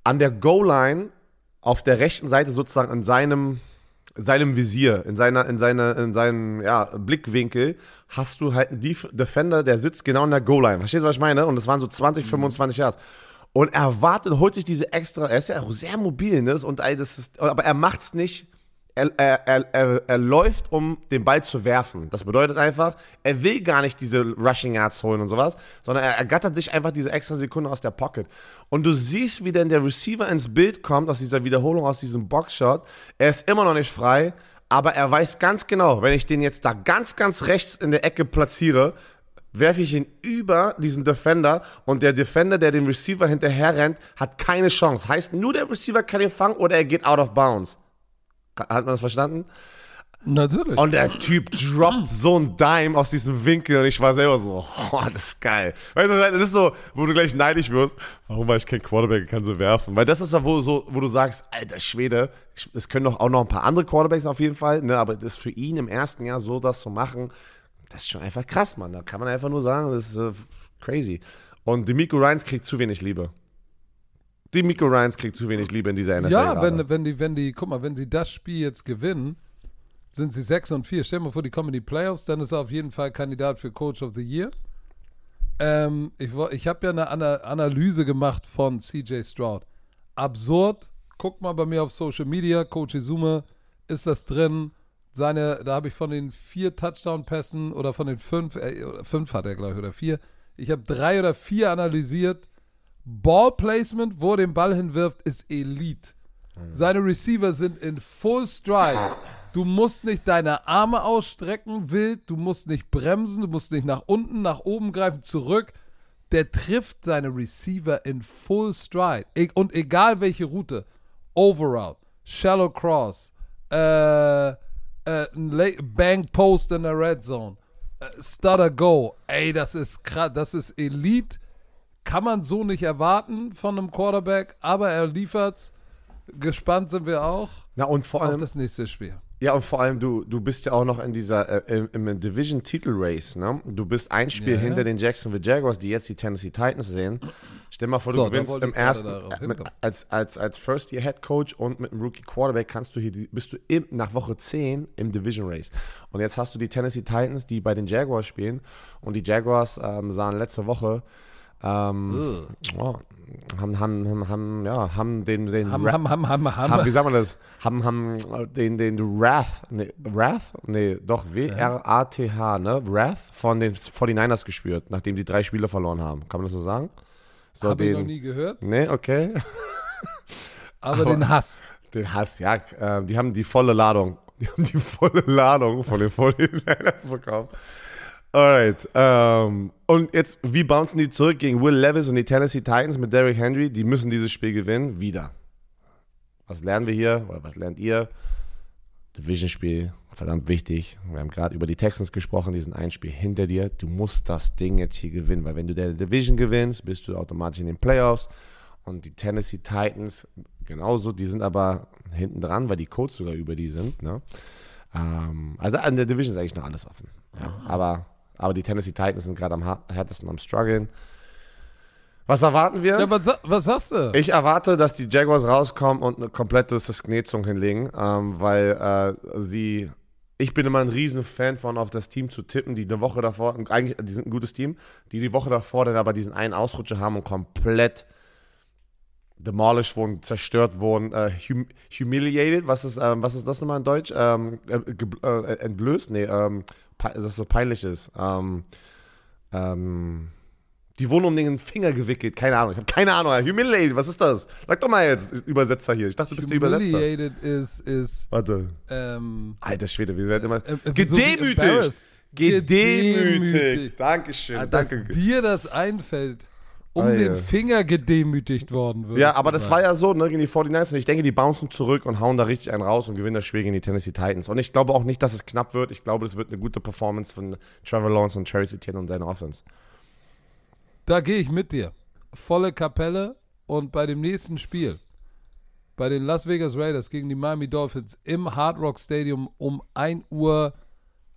an der Goal-Line auf der rechten Seite sozusagen in seinem, seinem Visier, in seiner, in seiner, in seinem ja, Blickwinkel, hast du halt einen Def Defender, der sitzt genau in der Goal-Line. Verstehst du, was ich meine? Und das waren so 20, 25 mhm. Yards. Und er wartet, holt sich diese extra, er ist ja auch sehr mobil, ne? Und das ist, aber er macht's nicht er, er, er, er, läuft, um den Ball zu werfen. Das bedeutet einfach, er will gar nicht diese Rushing Yards holen und sowas, sondern er ergattert sich einfach diese extra Sekunde aus der Pocket. Und du siehst, wie dann der Receiver ins Bild kommt, aus dieser Wiederholung, aus diesem Boxshot. Er ist immer noch nicht frei, aber er weiß ganz genau, wenn ich den jetzt da ganz, ganz rechts in der Ecke platziere, werfe ich ihn über diesen Defender und der Defender, der dem Receiver hinterher rennt, hat keine Chance. Heißt, nur der Receiver kann ihn fangen oder er geht out of bounds. Hat man das verstanden? Natürlich. Und der Typ droppt so ein Dime aus diesem Winkel und ich war selber so, oh, das ist geil. Weißt du, das ist so, wo du gleich neidisch wirst, warum war ich kein Quarterback, kann so werfen. Weil das ist ja, wo, so, wo du sagst, alter Schwede, es können doch auch noch ein paar andere Quarterbacks auf jeden Fall, ne, aber das für ihn im ersten Jahr so das zu machen, das ist schon einfach krass, Mann. Da kann man einfach nur sagen, das ist uh, crazy. Und Demico Ryans kriegt zu wenig Liebe. Die Miko Ryans kriegt zu wenig Liebe in dieser NFL. Ja, wenn, wenn, die, wenn die, guck mal, wenn sie das Spiel jetzt gewinnen, sind sie 6 und 4. Stell dir mal vor, die kommen in die Playoffs, dann ist er auf jeden Fall Kandidat für Coach of the Year. Ähm, ich ich habe ja eine Ana Analyse gemacht von CJ Stroud. Absurd. Guck mal bei mir auf Social Media, Coach Izume, ist das drin. seine, da habe ich von den vier Touchdown-Pässen oder von den fünf, äh, fünf hat er, glaube ich, oder vier. Ich habe drei oder vier analysiert. Ballplacement, wo er den Ball hinwirft, ist Elite. Seine Receiver sind in Full Stride. Du musst nicht deine Arme ausstrecken, wild. Du musst nicht bremsen. Du musst nicht nach unten, nach oben greifen, zurück. Der trifft seine Receiver in Full Stride. E und egal welche Route. Overroute, Shallow Cross, äh, äh, Bank Post in der Red Zone, äh, Stutter Go. Ey, das ist krass. Das ist Elite. Kann man so nicht erwarten von einem Quarterback, aber er liefert's. Gespannt sind wir auch Na und vor auf allem, das nächste Spiel. ja und vor allem du, du bist ja auch noch in dieser äh, im, im Division-Titel-Race, ne? Du bist ein Spiel Ja, hinter den Jacksonville Jaguars, die jetzt die Tennessee Titans sehen. Stell mal vor, du So, gewinnst im ersten äh, mit, als als als First-Year-Head-Coach und mit einem Rookie-Quarterback kannst du hier bist du im, nach Woche 10 im Division-Race. Und jetzt hast du die Tennessee Titans, die bei den Jaguars spielen und die Jaguars ähm, sahen letzte Woche ähm, oh, haben, haben, haben, ja, haben den, den Ham, ham, ham, ham, ham. haben, wie sagt man das? Haben, haben den, den Wrath, nee, Wrath? Nee, doch, W-R-A-T-H, ne? Wrath von den 49ers gespürt, nachdem sie drei Spiele verloren haben. Kann man das so sagen? So, Hab ich noch nie gehört. nee, okay. Aber, Aber- den Hass. Den Hass, ja, äh, die haben die volle Ladung. Die haben die volle Ladung von den 49ers bekommen. Alright, ähm, und jetzt, wie bouncen die zurück gegen Will Levis und die Tennessee Titans mit Derrick Henry? Die müssen dieses Spiel gewinnen, wieder. Was lernen wir hier, oder was lernt ihr? Division-Spiel, verdammt wichtig. Wir haben gerade über die Texans gesprochen, die sind ein Spiel hinter dir. Du musst das Ding jetzt hier gewinnen, weil wenn du der Division gewinnst, bist du automatisch in den Playoffs. Und die Tennessee Titans, genauso, die sind aber hinten dran, weil die Colts sogar über die sind. Ne? Ähm, also an der Division ist eigentlich noch alles offen. Ja. Aber, aber die Tennessee Titans sind gerade am härtesten am struggeln. Was erwarten wir? Ja, was, was sagst du? Ich erwarte, dass die Jaguars rauskommen und eine komplette Sknetzung hinlegen, ähm, weil äh, sie. Ich bin immer ein riesen Fan von, auf das Team zu tippen, die eine Woche davor, eigentlich, die sind ein gutes Team, die die Woche davor dann aber diesen einen Ausrutscher haben und komplett demolished wurden, zerstört wurden, äh, hum humiliated, was ist, ähm, was ist das nochmal in Deutsch? Ähm, äh, äh, entblößt? Nee, ähm, das so peinlich ist. Ähm, ähm, die wurden um den Finger gewickelt, keine Ahnung. Ich habe keine Ahnung. Humiliated, was ist das? Sag doch mal jetzt, Übersetzer hier. Ich dachte, du bist der Übersetzer. Humiliated ist, ist Warte. ähm, Alter Schwede, wir werden immer. äh, äh, so Gedemütigt! embarrassed. Gedemütigt! Gedemütigt. Dankeschön, Ah, dass danke. dir das einfällt, um Ah, den ja. Finger gedemütigt worden wird. Ja, aber das war ja so, ne, gegen die 49ers. Und ich denke, die bouncen zurück und hauen da richtig einen raus und gewinnen das Spiel gegen die Tennessee Titans. Und ich glaube auch nicht, dass es knapp wird. Ich glaube, das wird eine gute Performance von Trevor Lawrence und Travis Etienne und seiner Offense. Da gehe ich mit dir. Volle Kapelle und bei dem nächsten Spiel, bei den Las Vegas Raiders gegen die Miami Dolphins im Hard Rock Stadium um 1 Uhr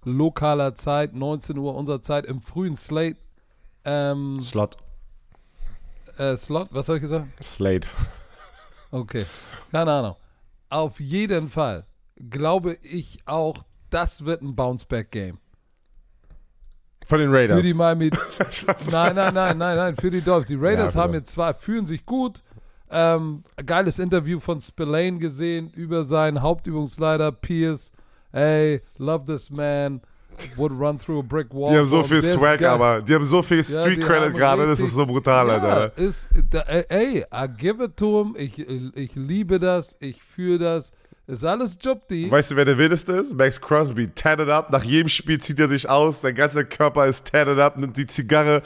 lokaler Zeit, 19 Uhr unserer Zeit im frühen Slate. Ähm, Slot. Äh, Slot, was habe ich gesagt? Slate. Okay, keine Ahnung. Auf jeden Fall glaube ich auch, das wird ein Bounce-Back-Game. Von den Raiders. Für die Miami. nein, nein, nein, nein, nein, für die Dolphins. Die Raiders Ja, haben jetzt zwar, fühlen sich gut. Ähm, geiles Interview von Spillane gesehen über seinen Hauptübungsleiter Pierce. Hey, love this man. Would run through a brick wall. die haben so viel Swag, guy. aber die haben so viel Ja, Street die Credit gerade, das ist so brutal, ja, Alter. Ist, da, ey, I give it to him. Ich, ich liebe das. Ich fühle das. Ist alles Jobdi. Weißt du, wer der wildeste ist? Max Crosby, tatted up. Nach jedem Spiel zieht er sich aus. Sein ganzer Körper ist tatted up, nimmt die Zigarre.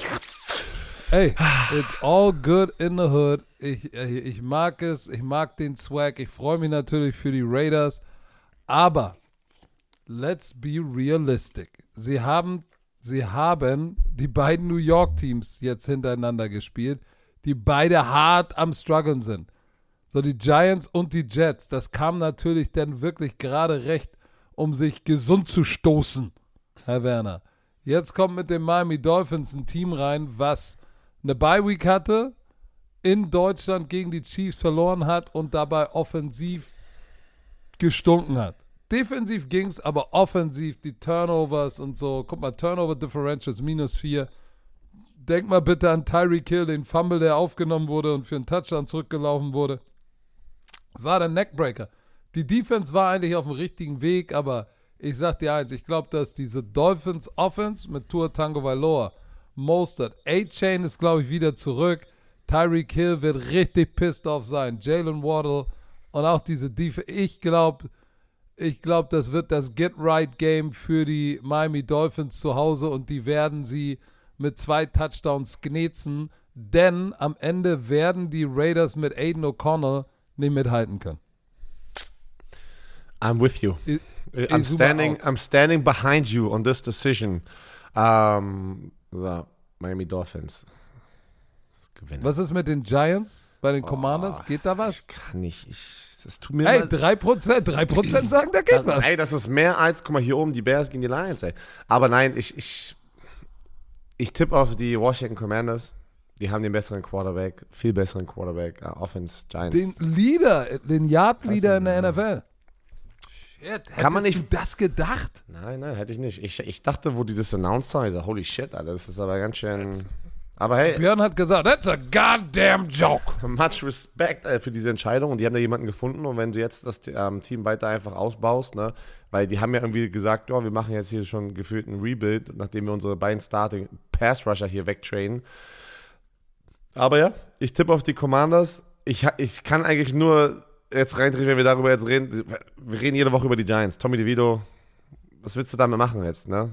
Ey, it's all good in the hood. Ich, ich mag es, ich mag den Swag. Ich freue mich natürlich für die Raiders. Aber let's be realistic. Sie haben, sie haben die beiden New York Teams jetzt hintereinander gespielt, die beide hart am struggeln sind. So die Giants und die Jets, das kam natürlich dann wirklich gerade recht, um sich gesund zu stoßen, Herr Werner. Jetzt kommt mit den Miami Dolphins ein Team rein, was eine Bye Week hatte, in Deutschland gegen die Chiefs verloren hat und dabei offensiv gestunken hat. Defensiv ging es, aber offensiv die Turnovers und so. Guck mal, Turnover Differentials minus 4. Denk mal bitte an Tyreek Hill, den Fumble, der aufgenommen wurde und für einen Touchdown zurückgelaufen wurde. Es war der Neckbreaker. Die Defense war eigentlich auf dem richtigen Weg, aber Ich sag dir eins, ich glaube, dass diese Dolphins Offense mit Tua Tango Valor, Mostert, A-Chain ist, glaube ich, wieder zurück. Tyreek Hill wird richtig pissed off sein. Jalen Waddle und auch diese Defense. Ich glaube, ich glaube, das wird das Get-Right-Game für die Miami Dolphins zu Hause und die werden sie mit zwei Touchdowns knetzen, denn am Ende werden die Raiders mit Aiden O'Connell nicht mithalten können. I'm with you. I- I'm standing. I'm standing behind you on this decision. Ähm, so, Miami Dolphins. Gewinnen. Was ist mit den Giants bei den Commanders? Geht da was? Ich kann nicht. Ich, das tut mir mal- 3%, 3% sagen, da geht das, was. Ey, das ist mehr als, guck mal, hier oben die Bears gegen die Lions, ey. Aber nein, ich, ich, ich tippe auf die Washington Commanders. Die haben den besseren Quarterback, viel besseren Quarterback, uh, Offense, Giants. Den Leader, den Yard-Leader in der NFL. Shit, Kann man nicht- du das gedacht? Nein, nein, hätte ich nicht. Ich, ich dachte, wo die das announced haben, ich so, holy shit, Alter, das ist aber ganz schön. Aber hey, Björn hat gesagt, that's a goddamn joke. much respect äh, für diese Entscheidung und die haben da jemanden gefunden und wenn du jetzt das ähm, Team weiter einfach ausbaust, ne, weil die haben ja irgendwie gesagt, ja, wir machen jetzt hier schon gefühlt einen Rebuild, nachdem wir unsere beiden Starting Pass Rusher hier wegtrainen. Aber ja, ich tippe auf die Commanders. Ich, ich kann eigentlich nur jetzt reindrehen, wenn wir darüber jetzt reden. Wir reden jede Woche über die Giants. Tommy DeVito, was willst du damit machen jetzt, ne?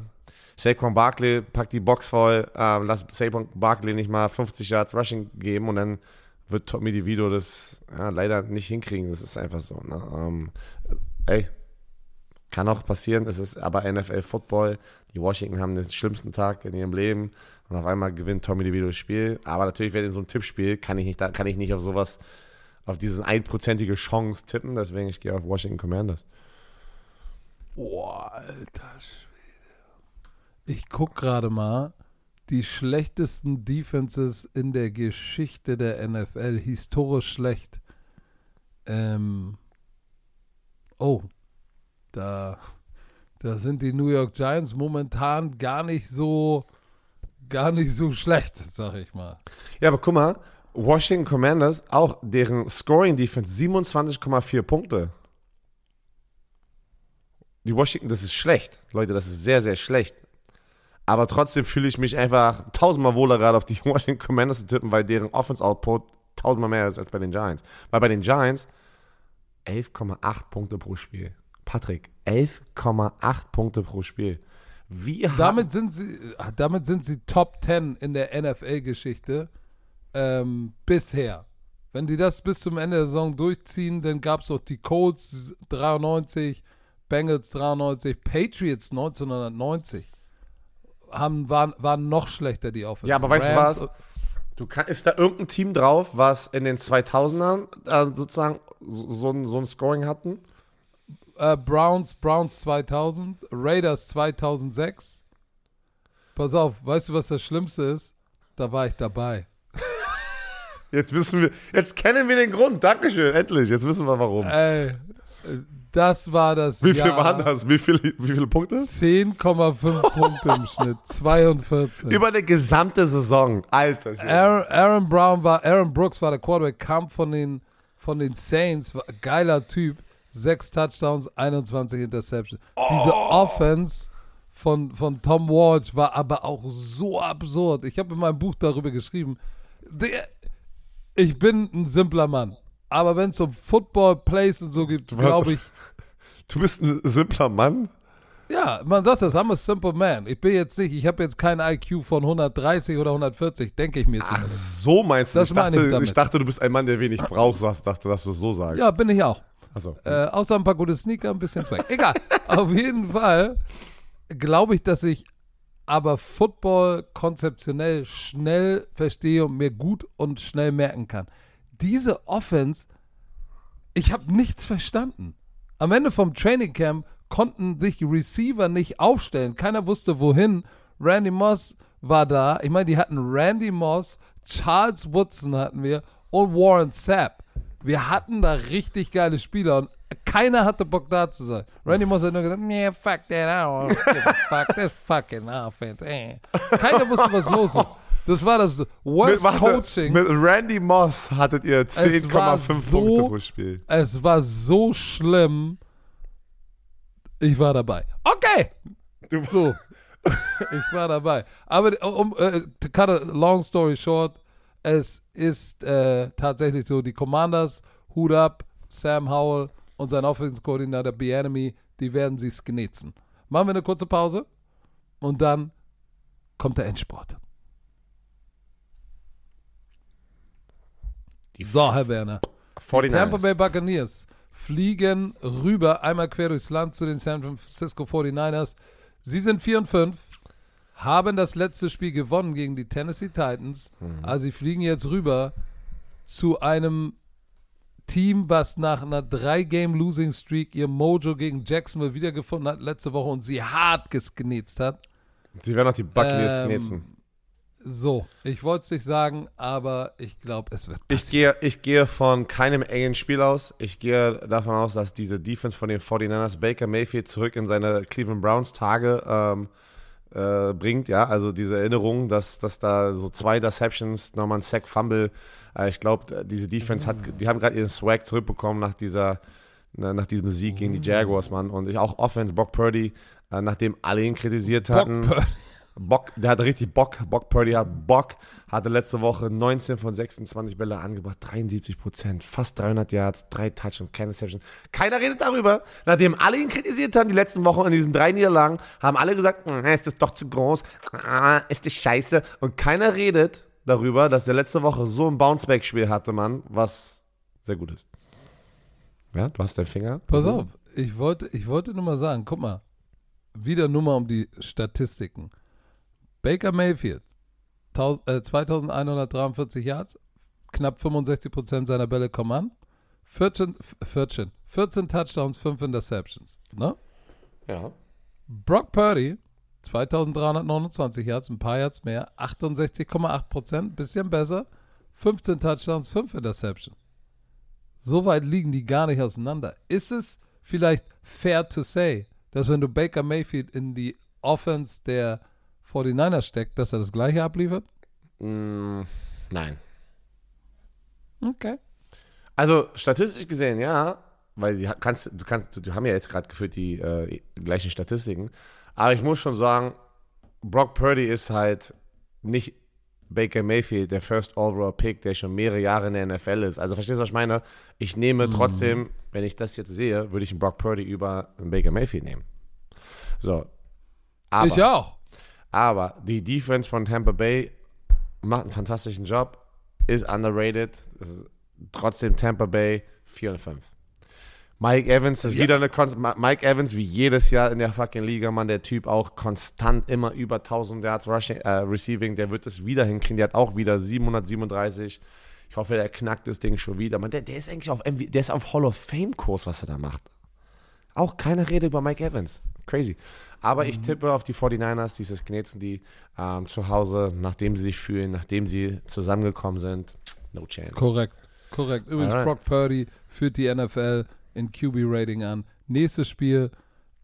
Saquon Barkley packt die Box voll, ähm, lass Saquon Barkley nicht mal 50 Yards Rushing geben und dann wird Tommy DeVito das ja, leider nicht hinkriegen. Das ist einfach so. Ne? Ähm, ey, kann auch passieren. Es ist aber NFL Football. Die Washington haben den schlimmsten Tag in ihrem Leben und auf einmal gewinnt Tommy DeVito das Spiel. Aber natürlich, wenn in so einem Tippspiel kann ich nicht, da kann ich nicht auf sowas, auf diese einprozentige Chance tippen. Deswegen ich gehe auf Washington Commanders. Boah, alter Schwede. Ich guck gerade mal. Die schlechtesten Defenses in der Geschichte der NFL. Historisch schlecht. Ähm. Oh. Da, da sind die New York Giants momentan gar nicht so. Gar nicht so schlecht, sag ich mal. Ja, aber guck mal, Washington Commanders, auch deren Scoring Defense 27,4 Punkte. Die Washington, das ist schlecht. Leute, das ist sehr, sehr schlecht. Aber trotzdem fühle ich mich einfach tausendmal wohler gerade auf die Washington Commanders zu tippen, weil deren Offense-Output tausendmal mehr ist als bei den Giants. Weil bei den Giants 11,8 Punkte pro Spiel. Patrick, 11,8 Punkte pro Spiel. Wie Damit sind sie, damit sind sie Top 10 in der NFL-Geschichte ähm, bisher. Wenn sie das bis zum Ende der Saison durchziehen, dann gab es auch die Colts 93, Bengals 93, Patriots 1990. Haben, waren, waren noch schlechter, die Offense. Ja, aber weißt du was? Du kann, ist da irgendein Team drauf, was in den 2000ern äh, sozusagen so, so, ein, so ein Scoring hatten? Äh, Browns, Browns 2000, Raiders 2006. Pass auf, weißt du, was das Schlimmste ist? Da war ich dabei. Jetzt wissen wir, jetzt kennen wir den Grund. Dankeschön, endlich. Jetzt wissen wir warum. Ey, das war das Wie viel Jahr. waren das? Wie, viel, wie viele Punkte? 10,5 Punkte im Schnitt. 42. Über eine gesamte Saison. Alter. Aaron, Aaron Brown war, Aaron Brooks war der Quarterback, kam von den, von den Saints, geiler Typ. Sechs Touchdowns, 21 Interceptions. Diese Oh. Offense von, von Tom Walsh war aber auch so absurd. Ich habe in meinem Buch darüber geschrieben. Ich bin ein simpler Mann. Aber wenn es um Football Plays und so gibt, glaube ich, Du bist ein simpler Mann. Ja, man sagt das, I'm a simple man. Ich bin jetzt nicht, ich habe jetzt kein IQ von 130 oder 140, denke ich mir Ach, zumindest. so meinst du? Das ich, ich dachte, damit. ich dachte, du bist ein Mann, der wenig braucht. So hast- dachte, dass du es so sagst. Ja, bin ich auch. Also, Äh, außer ein paar gute Sneaker, ein bisschen Swag. Egal. Auf jeden Fall glaube ich, dass ich aber Football konzeptionell schnell verstehe und mir gut und schnell merken kann. Diese Offense, ich habe nichts verstanden. Am Ende vom Training Camp konnten sich Receiver nicht aufstellen. Keiner wusste wohin. Randy Moss war da. Ich meine, die hatten Randy Moss, Charles Woodson hatten wir und Warren Sapp. Wir hatten da richtig geile Spieler und keiner hatte Bock da zu sein. Randy Moss hat nur gesagt, nee, fuck that, I don't give a fuck, this fucking offense. Eh. Keiner wusste, was los ist. Das war das Worst warte, Coaching. mit Randy Moss hattet ihr war 10,5 so- Punkte pro Spiel. Es war so schlimm. Ich war dabei. Okay. Du- so. ich war dabei. Aber um äh, to cut a long story short, es ist äh, tatsächlich so, die Commanders, Hut ab, Sam Howell und sein Offense-Koordinator Bienemy, die werden sie sknetzen. Machen wir eine kurze Pause und dann kommt der Endsport. Die So, Herr Werner. 49ers. Tampa Bay Buccaneers fliegen rüber, einmal quer durchs Land zu den San Francisco 49ers. Sie sind 4 und 5, haben das letzte Spiel gewonnen gegen die Tennessee Titans. Also sie fliegen jetzt rüber zu einem Team, was nach einer 3-Game-Losing-Streak ihr Mojo gegen Jacksonville wiedergefunden hat letzte Woche und sie hart gesknetzt hat. Sie werden auch die Buccaneers Ähm, knetzen. So, ich wollte es nicht sagen, aber ich glaube, es wird Ich gehe, ich gehe von keinem engen Spiel aus. Ich gehe davon aus, dass diese Defense von den 49ers Baker Mayfield zurück in seine Cleveland Browns Tage ähm, äh, bringt. Ja, also diese Erinnerung, dass, dass da so zwei Deceptions, nochmal ein Sack Fumble. Äh, ich glaube, diese Defense hat, die haben gerade ihren Swag zurückbekommen nach dieser, na, nach diesem Sieg gegen die Jaguars, Mann. Und ich auch Offense, Brock Purdy, äh, nachdem alle ihn kritisiert hatten. Purdy. Bock, der hatte richtig Bock. Bock Purdy hat Bock. Hatte letzte Woche 19 von 26 Bälle angebracht, 73 Prozent, fast 300 Yards, drei Touchdowns, keine Reception. Keiner redet darüber. Nachdem alle ihn kritisiert haben, die letzten Wochen in diesen drei Niederlagen, haben alle gesagt, "Mm, ist das doch zu groß, ah, ist das scheiße. Und keiner redet darüber, dass der letzte Woche so ein Bounceback-Spiel hatte, Mann, was sehr gut ist. Ja, du hast deinen Finger. Pass auf, ich wollte, ich wollte nur mal sagen, guck mal, wieder nur mal um die Statistiken. Baker Mayfield, 1000 äh, 2143 Yards, knapp 65% seiner Bälle kommen an, 14, 14, 14 Touchdowns, 5 Interceptions. Ne? Ja. Brock Purdy, 2329 Yards, ein paar Yards mehr, 68,8%, bisschen besser, 15 Touchdowns, 5 Interceptions. So weit liegen die gar nicht auseinander. Ist es vielleicht fair to say, dass wenn du Baker Mayfield in die Offense der 49ers steckt, dass er das gleiche abliefert? Mm, nein. Okay. Also statistisch gesehen, ja, weil die kannst, du kannst, du haben ja jetzt gerade gefühlt die äh, gleichen Statistiken. Aber ich muss schon sagen, Brock Purdy ist halt nicht Baker Mayfield, der First Overall Pick, der schon mehrere Jahre in der NFL ist. Also verstehst du, was ich meine? Ich nehme trotzdem, wenn ich das jetzt sehe, würde ich einen Brock Purdy über einen Baker Mayfield nehmen. So. Aber, ich auch. Aber die Defense von Tampa Bay macht einen fantastischen Job, ist underrated. Ist trotzdem Tampa Bay 4 und 5. Mike Evans ist Ja. wieder eine Kon Ma- Mike Evans wie jedes Jahr in der fucking Liga, Mann, der Typ auch konstant immer über 1000 Yards Rushing, äh, Receiving, der wird es wieder hinkriegen, der hat auch wieder 737. Ich hoffe, der knackt das Ding schon wieder. Man, der, der ist eigentlich auf MV, der ist auf Hall of Fame Kurs, was er da macht. Auch keine Rede über Mike Evans. Crazy. Aber ich tippe auf die 49ers, dieses Knetzen, die ähm, zu Hause, nachdem sie sich fühlen, nachdem sie zusammengekommen sind. No chance. Korrekt. Korrekt. Übrigens, Alright. Brock Purdy führt die NFL in QB-Rating an. Nächstes Spiel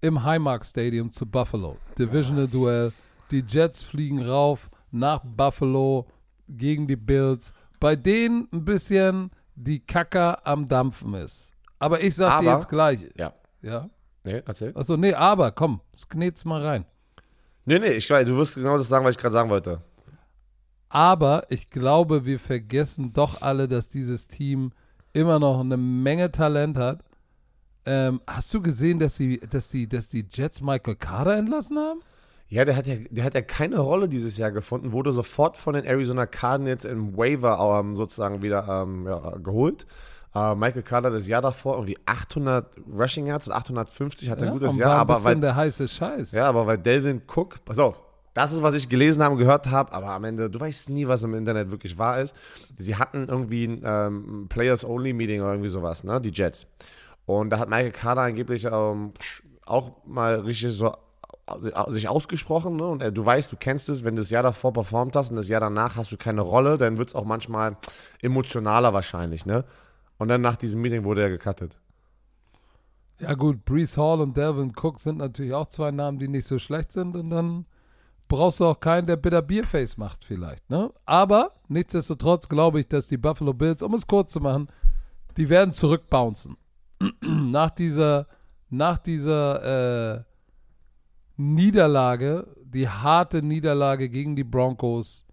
im Highmark Stadium zu Buffalo. Divisional Duell. Die Jets fliegen rauf nach Buffalo gegen die Bills, bei denen ein bisschen die Kacker am Dampfen ist. Aber ich sag dir Aber- jetzt gleich. Ja. Ja? Nee, erzähl. Achso, nee, aber komm, sknet's mal rein. Nee, nee, ich glaube, du wirst genau das sagen, was ich gerade sagen wollte. Aber ich glaube, wir vergessen doch alle, dass dieses Team immer noch eine Menge Talent hat. Ähm, hast du gesehen, dass, sie, dass, die, dass die Jets Michael Carter entlassen haben? Ja, der hat ja, der hat ja keine Rolle dieses Jahr gefunden, wurde sofort von den Arizona Cardinals im Waiver ähm, sozusagen wieder ähm, ja, geholt. Äh, Michael Carter das Jahr davor irgendwie 800 Rushing Yards und 850 hat er ein gutes Jahr, ein aber weil, der heiße Scheiß. ja, aber weil Delvin Cook, pass auf, das ist, was ich gelesen habe und gehört habe, aber am Ende, du weißt nie, was im Internet wirklich wahr ist. Sie hatten irgendwie ein ähm, Players-Only-Meeting oder irgendwie sowas, ne, die Jets. Und da hat Michael Carter angeblich ähm, auch mal richtig so sich ausgesprochen, ne? Und äh, du weißt, du kennst es, wenn du das Jahr davor performt hast und das Jahr danach hast du keine Rolle, dann wird es auch manchmal emotionaler wahrscheinlich, ne? Und dann nach diesem Meeting wurde er gecuttet. Ja gut, Brees Hall und Delvin Cook sind natürlich auch zwei Namen, die nicht so schlecht sind und dann brauchst du auch keinen, der Bitter Bierface macht vielleicht, ne? Aber nichtsdestotrotz glaube ich, dass die Buffalo Bills, um es kurz zu machen, die werden zurückbouncen. nach dieser nach dieser äh, Niederlage, die harte Niederlage gegen die Broncos,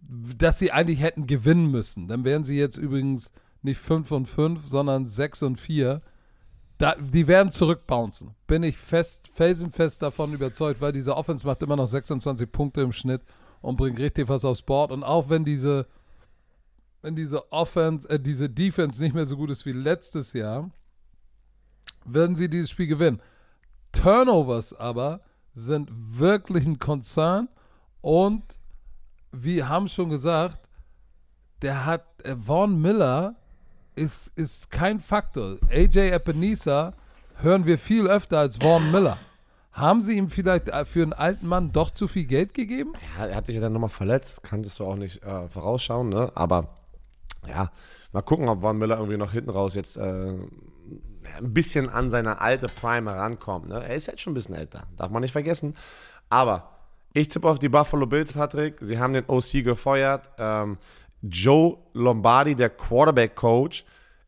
dass sie eigentlich hätten gewinnen müssen. Dann wären sie jetzt übrigens nicht 5 und 5, sondern 6 und 4. Da, die werden zurückbouncen. Bin ich fest, felsenfest davon überzeugt, weil diese Offense macht immer noch 26 Punkte im Schnitt und bringt richtig was aufs Board. Und auch wenn diese, wenn diese Offense, äh, diese Defense nicht mehr so gut ist wie letztes Jahr, werden sie dieses Spiel gewinnen. Turnovers aber sind wirklich ein Konzern und wir haben schon gesagt, der hat, äh, Vaughn Miller ist, ist kein Faktor. AJ Epinesa hören wir viel öfter als Vaughn Miller. Haben sie ihm vielleicht äh, für einen alten Mann doch zu viel Geld gegeben? Ja, er hat sich ja dann nochmal verletzt, kanntest du auch nicht äh, vorausschauen, ne? Aber ja, mal gucken, ob Von Miller irgendwie noch hinten raus jetzt äh, ein bisschen an seine alte Prime herankommt. Ne? Er ist jetzt schon ein bisschen älter, darf man nicht vergessen. Aber ich tippe auf die Buffalo Bills, Patrick. Sie haben den OC gefeuert. Ähm, Joe Lombardi, der Quarterback-Coach,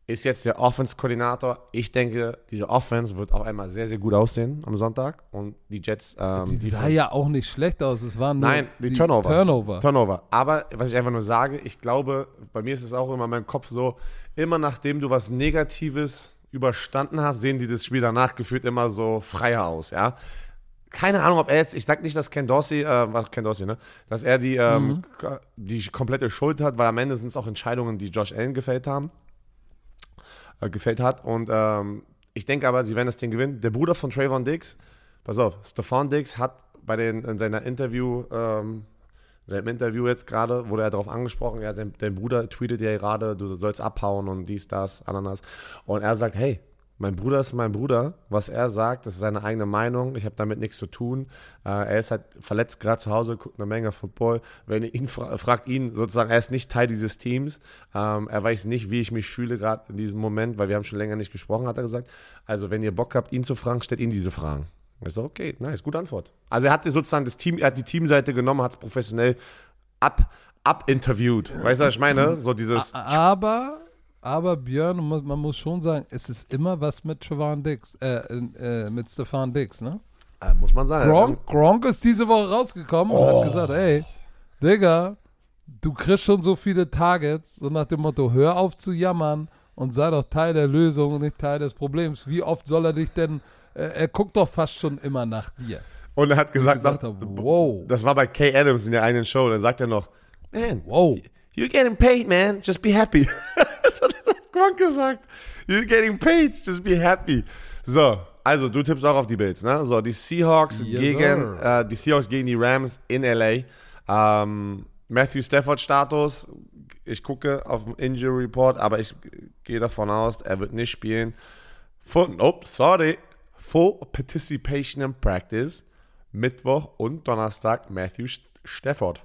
ist jetzt der Offense-Koordinator. Ich denke, diese Offense wird auf einmal sehr, sehr gut aussehen am Sonntag. Und die Jets. Ähm, die sah ja auch nicht schlecht aus. Es waren nur Nein, die, Turnover. Turnover. Turnover. Aber was ich einfach nur sage, ich glaube, bei mir ist es auch immer in meinem Kopf so, immer nachdem du was Negatives überstanden hast, sehen die das Spiel danach gefühlt immer so freier aus, ja. Keine Ahnung, ob er jetzt, ich sag nicht, dass Ken Dorsey, äh, was Ken Dorsey, ne, dass er die, ähm, Mhm. die komplette Schuld hat, weil am Ende sind es auch Entscheidungen, die Josh Allen gefällt haben, äh, gefällt hat. Und ähm, ich denke aber, sie werden das Ding gewinnen. Der Bruder von Trayvon Diggs, pass auf, Stephon Diggs hat bei den, in seiner Interview, ähm, in seinem Interview jetzt gerade, wurde er darauf angesprochen, ja, sein, dein Bruder tweetet ja gerade, du sollst abhauen und dies, das, Ananas. Und er sagt, hey, mein Bruder ist mein Bruder. Was er sagt, das ist seine eigene Meinung. Ich habe damit nichts zu tun. Äh, er ist halt verletzt gerade zu Hause, guckt eine Menge Football. Wenn ihr ihn fra fragt ihn sozusagen, er ist nicht Teil dieses Teams. Ähm, er weiß nicht, wie ich mich fühle gerade in diesem Moment, weil wir haben schon länger nicht gesprochen, hat er gesagt. Also wenn ihr Bock habt, ihn zu fragen, stellt ihn diese Fragen. Ich so, okay, nice, gute Antwort. Also er hat sozusagen das Team, er hat die Teamseite genommen, hat es professionell ab, abinterviewt. Weißt du, was ich meine? So dieses. Aber, aber Björn, man muss schon sagen, es ist immer was mit Trevon Dix, äh, äh, mit Stefan Dix, ne? Äh, muss man sagen. Gronk, Gronk ist diese Woche rausgekommen und hat gesagt, ey, Digga, du kriegst schon so viele Targets, so nach dem Motto, hör auf zu jammern und sei doch Teil der Lösung und nicht Teil des Problems. Wie oft soll er dich denn, äh, er guckt doch fast schon immer nach dir. Und er hat gesagt, gesagt habe, wow. das war bei Kay Adams in der einen Show, dann sagt er noch, man, Wow. you're getting paid, man, just be happy. das hat Gronk gesagt. You're getting paid, just be happy. So, also du tippst auch auf die Bills, ne? So, die Seahawks Yes, gegen, äh, die Seahawks gegen die Rams in L.A. Ähm, Matthew Stafford Status, ich gucke auf den Injury Report, aber ich gehe davon aus, er wird nicht spielen. Full, oh, sorry. Full Participation in Practice. Mittwoch und Donnerstag Matthew St- Stafford.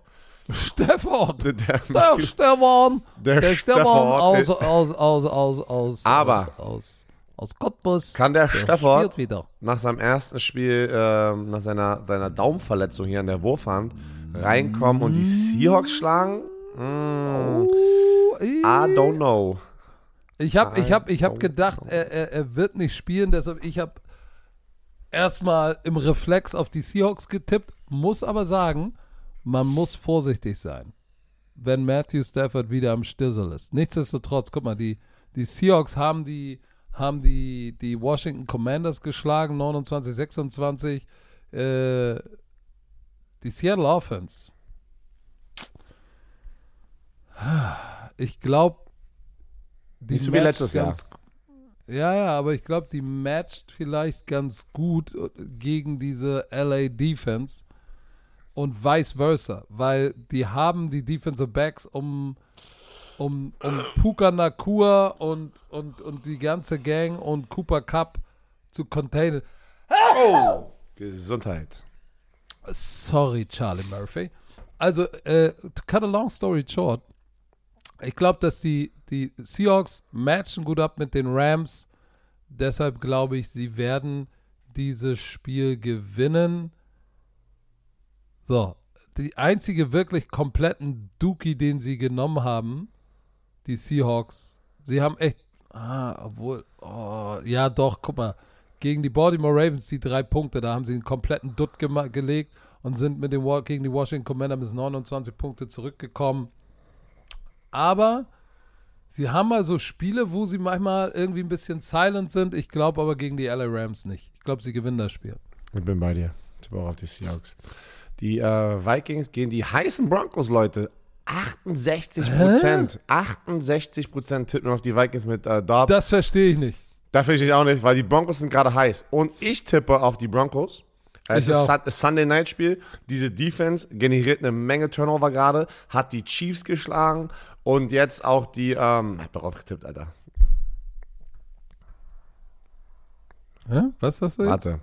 Stefan! Der, Der Matthew- Stefan! Der Der Stefan aus, aus, aus, aus, aus, Aber- aus, aus, aus Cottbus. Kann der spielt wieder. nach seinem ersten Spiel, ähm, nach seiner, seiner Daumenverletzung hier an der Wurfhand, reinkommen und die Seahawks schlagen? Mm, I don't know. Ich habe ich hab, ich hab gedacht, er, er, er wird nicht spielen, deshalb ich habe erstmal im Reflex auf die Seahawks getippt, muss aber sagen, man muss vorsichtig sein, wenn Matthew Stafford wieder am Stissel ist. Nichtsdestotrotz, guck mal, die, die Seahawks haben die, haben die, die Washington Commanders geschlagen, 29, 26. Äh, die Seattle Offense. Ich glaube, die Nicht so wie letztes Jahr. Ja, ja, aber ich glaube, die matcht vielleicht ganz gut gegen diese LA Defense und vice versa, weil die haben die Defensive Backs um um, um Puka Nakua und, und, und die ganze Gang und Cooper Cup zu containen. Oh, Gesundheit. Sorry, Charlie Murphy. Also, äh, to cut a long story short, ich glaube, dass die, die Seahawks matchen gut ab mit den Rams. Deshalb glaube ich, sie werden dieses Spiel gewinnen. So, die einzige wirklich kompletten Dookie, den sie genommen haben, die Seahawks, sie haben echt, ah, obwohl, oh, ja doch, guck mal, gegen die Baltimore Ravens die drei Punkte. Da haben sie einen kompletten Dutt gema- gelegt und sind mit dem gegen die Washington Commander bis 29 Punkte zurückgekommen. Aber sie haben mal so Spiele, wo sie manchmal irgendwie ein bisschen silent sind. Ich glaube aber gegen die LA Rams nicht. Ich glaube, sie gewinnen das Spiel. Ich bin bei dir. Ich tippe auch auf die Seahawks. Die äh, Vikings gehen die heißen Broncos, Leute. 68 Prozent. 68 Prozent tippen auf die Vikings mit äh, Dobbs. Das verstehe ich nicht. Da finde ich auch nicht, weil die Broncos sind gerade heiß. Und ich tippe auf die Broncos. Es Ich ist auch. Das Sunday Night Spiel. Diese Defense generiert eine Menge Turnover gerade, hat die Chiefs geschlagen und jetzt auch die. Ähm, hab darauf getippt, Alter. Hä? Was hast du jetzt? Warte.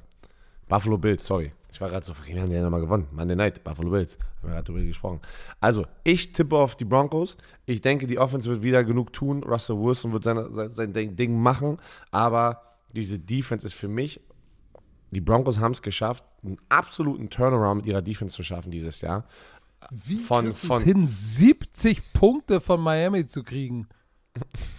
Buffalo Bills, sorry. Ich war gerade so, wir haben ja nochmal gewonnen. Monday Night, Buffalo Bills. Haben wir gerade drüber gesprochen. Also, ich tippe auf die Broncos. Ich denke, die Offense wird wieder genug tun. Russell Wilson wird seine, sein, sein Ding machen. Aber diese Defense ist für mich, die Broncos haben es geschafft, einen absoluten Turnaround mit ihrer Defense zu schaffen dieses Jahr. Wie Von- von- es hin, 70 Punkte von Miami zu kriegen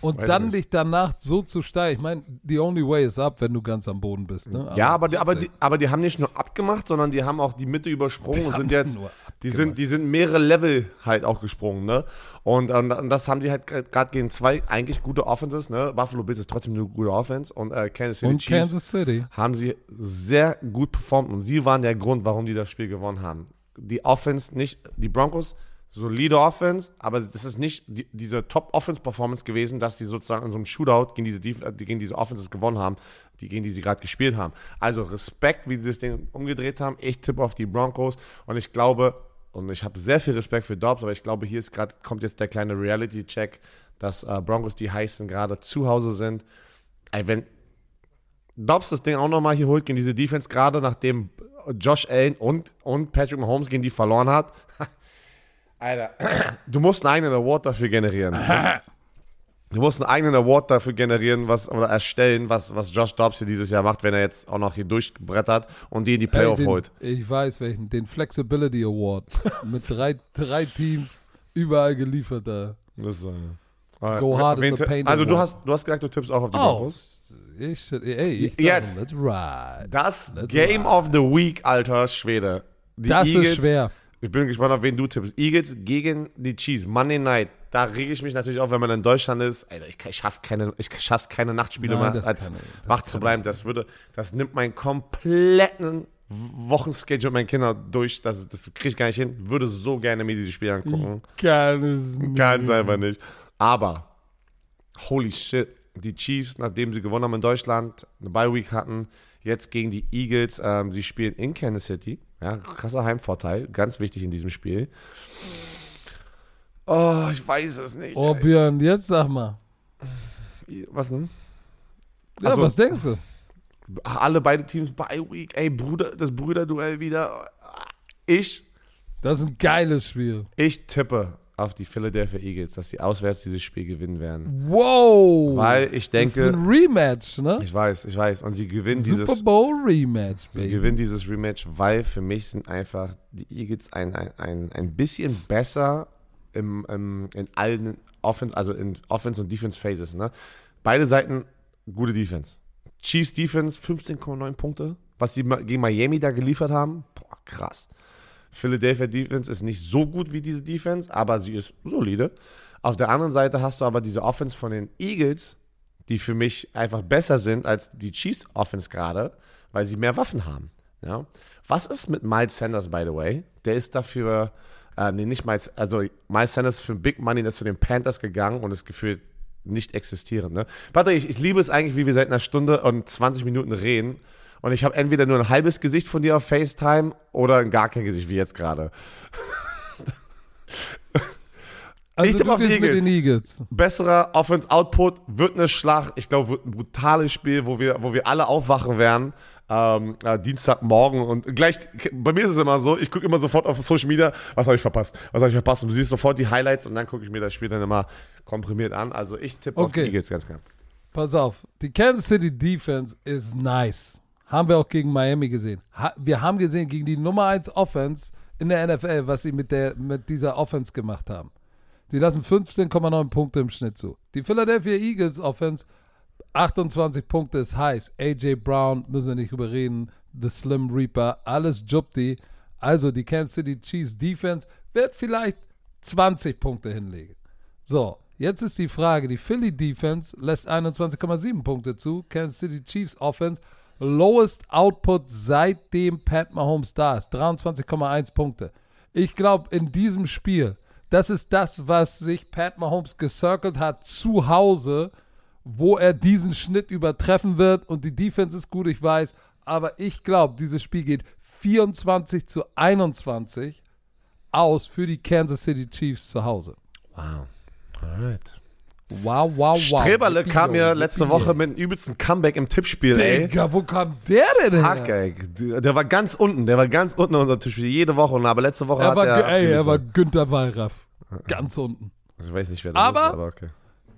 und Weiß dann dich danach so zu steigen? Ich meine, the only way is up, wenn du ganz am Boden bist. Ne? Ja, aber die, aber, die, aber die haben nicht nur abgemacht, sondern die haben auch die Mitte übersprungen und sind jetzt, die sind, die sind mehrere Level halt auch gesprungen, ne? Und, und, und das haben die halt gerade gegen zwei eigentlich gute Offenses, ne? Buffalo Bills ist trotzdem eine gute Offense und äh, Kansas City und Chiefs Kansas City. haben sie sehr gut performt und sie waren der Grund, warum die das Spiel gewonnen haben. Die Offense nicht, die Broncos, solide Offense, aber das ist nicht die, diese Top-Offense-Performance gewesen, dass sie sozusagen in so einem Shootout gegen diese, äh, gegen diese Offenses gewonnen haben, die, gegen die sie gerade gespielt haben. Also Respekt, wie die das Ding umgedreht haben. Ich tippe auf die Broncos und ich glaube, und ich habe sehr viel Respekt für Dobbs, aber ich glaube, hier ist gerade, kommt jetzt der kleine Reality-Check, dass äh, Broncos die heißen gerade zu Hause sind. Wenn, Dobbs das Ding auch nochmal hier holt gegen diese Defense, gerade nachdem Josh Allen und, und Patrick Mahomes gegen die verloren hat. Alter, du musst einen eigenen Award dafür generieren. Du musst einen eigenen Award dafür generieren, was oder erstellen, was, was Josh Dobbs hier dieses Jahr macht, wenn er jetzt auch noch hier durchbrettert und die in die Playoff Ey, den, holt. Ich weiß welchen, den Flexibility Award mit drei, drei Teams überall geliefert da. Das, ist, äh, Go äh, hard in wen the paint Also du hast, du hast gesagt, du tippst auch auf die Oh, Broncos. ich, ey, ich sag, Jetzt. let's ride. Das Let's Game ride. of the Week, alter Schwede. Die Das Eagles, ist schwer. Ich bin gespannt, auf wen du tippst. Eagles gegen die Chiefs. Monday Night. Da rege ich mich natürlich auf, wenn man in Deutschland ist. Alter, ich, ich schaffe keine, ich schaff's keine Nachtspiele Nein, mehr, als ich- wach zu bleiben. Das würde, das nimmt meinen kompletten Wochenschedule mit meinen Kindern durch. Das, das kriege ich gar nicht hin. Würde so gerne mir dieses Spiel angucken. Kann es nicht. Kann es einfach nicht. Aber, holy shit, die Chiefs, nachdem sie gewonnen haben in Deutschland, eine Bye-Week hatten, jetzt gegen die Eagles, ähm, sie spielen in Kansas City. Ja, krasser Heimvorteil, ganz wichtig in diesem Spiel. Oh, ich weiß es nicht. Oh, ey. Björn, jetzt sag mal. Was denn? Ja, Also- was denkst du? Alle beide Teams Bye-Week. Ey, Bruder, das Brüderduell wieder. Ich, Das ist ein geiles Spiel. ich tippe auf die Philadelphia Eagles, dass sie auswärts dieses Spiel gewinnen werden. Wow. Weil ich das ist denke, ein Rematch, ne? ich weiß, ich weiß. Und sie gewinnen dieses. Super Bowl Rematch, Sie baby. gewinnen dieses Rematch, weil für mich sind einfach die Eagles ein, ein, ein, ein bisschen besser im, im, in allen Offense, also in Offense und Defense Phases. Ne? Beide Seiten gute Defense. Chiefs Defense 15,9 Punkte, was sie gegen Miami da geliefert haben. Boah, krass. Philadelphia Defense ist nicht so gut wie diese Defense, aber sie ist solide. Auf der anderen Seite hast du aber diese Offense von den Eagles, die für mich einfach besser sind als die Chiefs Offense gerade, weil sie mehr Waffen haben. Ja? Was ist mit Miles Sanders, by the way? Der ist dafür, äh, nee, nicht Miles, also Miles Sanders für Big Money ist zu den Panthers gegangen und ist gefühlt nicht existierend. Ne? Patrick, ich, ich liebe es eigentlich, wie wir seit einer Stunde und 20 Minuten reden. Und ich habe entweder nur ein halbes Gesicht von dir auf FaceTime oder gar kein Gesicht, wie jetzt gerade. Also Ich tippe auf die Eagles. Eagles. besserer Offense-Output, wird eine Schlacht. Ich glaube, wird ein brutales Spiel, wo wir, wo wir alle aufwachen werden. Ähm, äh, Dienstagmorgen und gleich, bei mir ist es immer so, ich gucke immer sofort auf Social Media, was habe ich verpasst, was habe ich verpasst und du siehst sofort die Highlights und dann gucke ich mir das Spiel dann immer komprimiert an. Also ich tippe auf die Okay. Eagles ganz klar. Pass auf, die Kansas City Defense ist nice. Haben wir auch gegen Miami gesehen. Ha wir haben gesehen gegen die Nummer 1 Offense in der NFL, was sie mit, der, mit dieser Offense gemacht haben. Die lassen 15,9 Punkte im Schnitt zu. Die Philadelphia Eagles Offense 28 Punkte ist heiß. AJ Brown, müssen wir nicht überreden. The Slim Reaper, alles Jupti. Also die Kansas City Chiefs Defense wird vielleicht 20 Punkte hinlegen. So, jetzt ist die Frage, die Philly Defense lässt 21,7 Punkte zu. Kansas City Chiefs Offense, lowest Output seitdem Pat Mahomes da ist. 23,1 Punkte. Ich glaube, in diesem Spiel, das ist das, was sich Pat Mahomes gecircelt hat zu Hause, wo er diesen Schnitt übertreffen wird. Und die Defense ist gut, ich weiß. Aber ich glaube, dieses Spiel geht 24 zu 21 aus für die Kansas City Chiefs zu Hause. Wow. Alright. Wow, wow, wow. Streberle kam mir yo, letzte Woche mit einem übelsten Comeback im Tippspiel, ey. Digga, wo kam der denn her? Hack, ey. Der war ganz unten, der war ganz unten in unserem Tippspiel, jede Woche. Aber letzte Woche Er hat war, er. ey, er war. Günther Wallraff. Ganz unten. Ich weiß nicht, wer das Aber- ist, aber okay.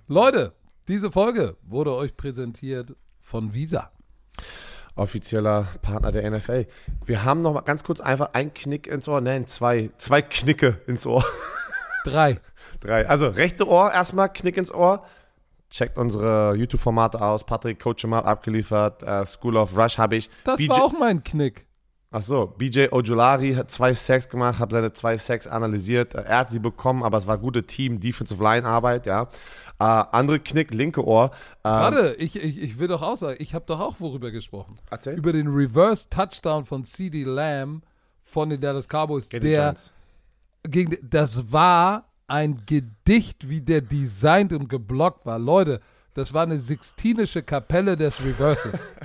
Leute, diese Folge wurde euch präsentiert von Visa. Offizieller Partner der NFL. Wir haben noch mal ganz kurz einfach ein Knick ins Ohr. Nein, zwei. Zwei Knicke ins Ohr. Drei. Drei. Also rechte Ohr erstmal, Knick ins Ohr. Checkt unsere YouTube-Formate aus. Patrick Coach mal abgeliefert. Äh, School of Rush habe ich. Das BJ war auch mein Knick. Ach so, BJ Ojolari hat zwei Sacks gemacht, habe seine zwei Sacks analysiert. Er hat sie bekommen, aber es war gute Team, Defensive Line Arbeit, ja. Äh, andere Knick, linke Ohr. Äh, Warte, ich, ich, ich will doch auch sagen, ich habe doch auch worüber gesprochen. Erzähl. Über den Reverse Touchdown von CD Lamb von den Dallas Cowboys. Gegen der gegen, das war ein Gedicht, wie der designt und geblockt war. Leute, das war eine sixtinische Kapelle des Reverses.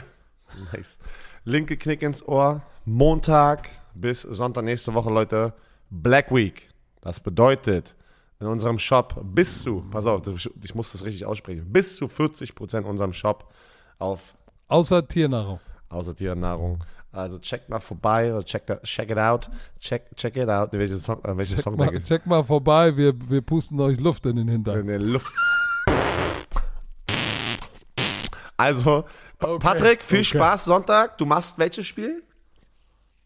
Nice. Linke Knick ins Ohr. Montag bis Sonntag nächste Woche, Leute. Black Week. Das bedeutet, in unserem Shop bis zu, pass auf, ich muss das richtig aussprechen, bis zu 40% in unserem Shop auf Außer Tiernahrung. außer Tiernahrung. Also check mal vorbei oder check, check it out. Check, check it out. Welche Song, äh, welche Check Song mal, check mal vorbei, wir, wir pusten euch Luft in den Hintern. in der Luft. Also, Okay, Patrick, viel okay. Spaß Sonntag. Du machst welches Spiel?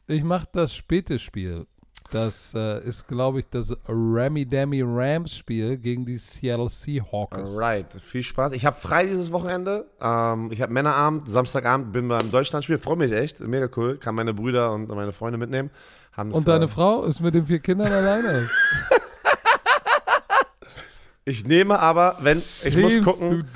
Ich mache das späte Spiel. Das äh, ist, glaube ich, das Rami Demi Rams Spiel gegen die Seattle Seahawks. Alright, viel Spaß. Ich habe frei dieses Wochenende. Ähm, ich habe Männerabend, Samstagabend bin beim Deutschlandspiel. Freue mich echt, mega cool. Kann meine Brüder und meine Freunde mitnehmen. Haben's, Und deine äh, Frau ist mit den vier Kindern alleine. Ich nehme aber, wenn ich muss Schämst gucken.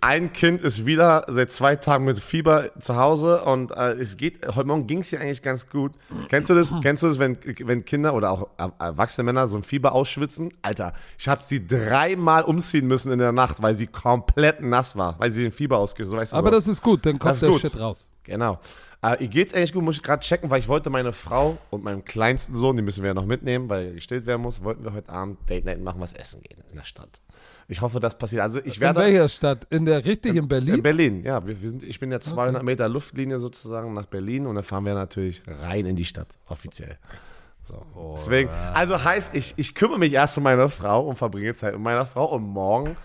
Ein Kind ist wieder seit zwei Tagen mit Fieber zu Hause und äh, es geht, heute Morgen ging es ja eigentlich ganz gut. Kennst du das? Kennst du das, wenn, wenn Kinder oder auch erwachsene Männer so ein Fieber ausschwitzen? Alter, ich habe sie dreimal umziehen müssen in der Nacht, weil sie komplett nass war, weil sie den Fieber ausgelöst hat. Weißt du, Aber so. das ist gut, dann kommt der gut. Shit raus. Genau. Äh, ihr geht's eigentlich gut, muss ich gerade checken, weil ich wollte meine Frau und meinem kleinsten Sohn, die müssen wir ja noch mitnehmen, weil er gestillt werden muss, wollten wir heute Abend Date Night machen, was essen gehen in der Stadt. Ich hoffe, das passiert. Also ich In werde welcher Stadt? In der richtig in Berlin? in Berlin, ja. Wir, wir sind, ich bin ja 200 Meter Luftlinie sozusagen nach Berlin und dann fahren wir natürlich rein in die Stadt, offiziell. So. Deswegen, also heißt, ich, ich kümmere mich erst um meine Frau und verbringe Zeit mit meiner Frau und morgen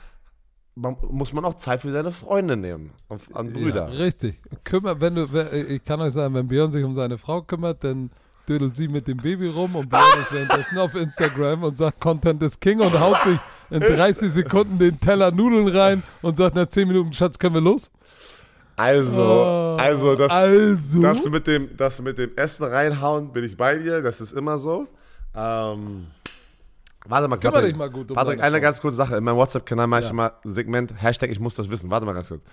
man, muss man auch Zeit für seine Freunde nehmen, und, an Brüder. Ja, richtig. Kümmer, wenn du, wenn- ich kann euch sagen, wenn Björn sich um seine Frau kümmert, dann dödelt sie mit dem Baby rum und Björn ist währenddessen auf Instagram und sagt, Content is King und haut sich in 30 Sekunden den Teller Nudeln rein und sagt nach 10 Minuten, Schatz, können wir los? Also, Oh, also, das, also? das, mit dem, das mit dem Essen reinhauen, bin ich bei dir, das ist immer so. Ähm, warte mal, Patrick, dich mal gut um Patrick eine ganz kurze Sache. In meinem WhatsApp-Kanal mache ich Ja. immer ein Segment, Hashtag, ich muss das wissen. Warte mal ganz kurz.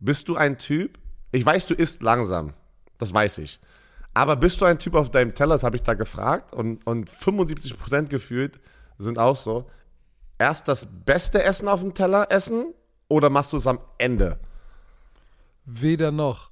Bist du ein Typ, ich weiß, du isst langsam, das weiß ich. Aber bist du ein Typ auf deinem Teller, das habe ich da gefragt und, und 75% gefühlt sind auch so, erst das beste Essen auf dem Teller essen oder machst du es am Ende? Weder noch.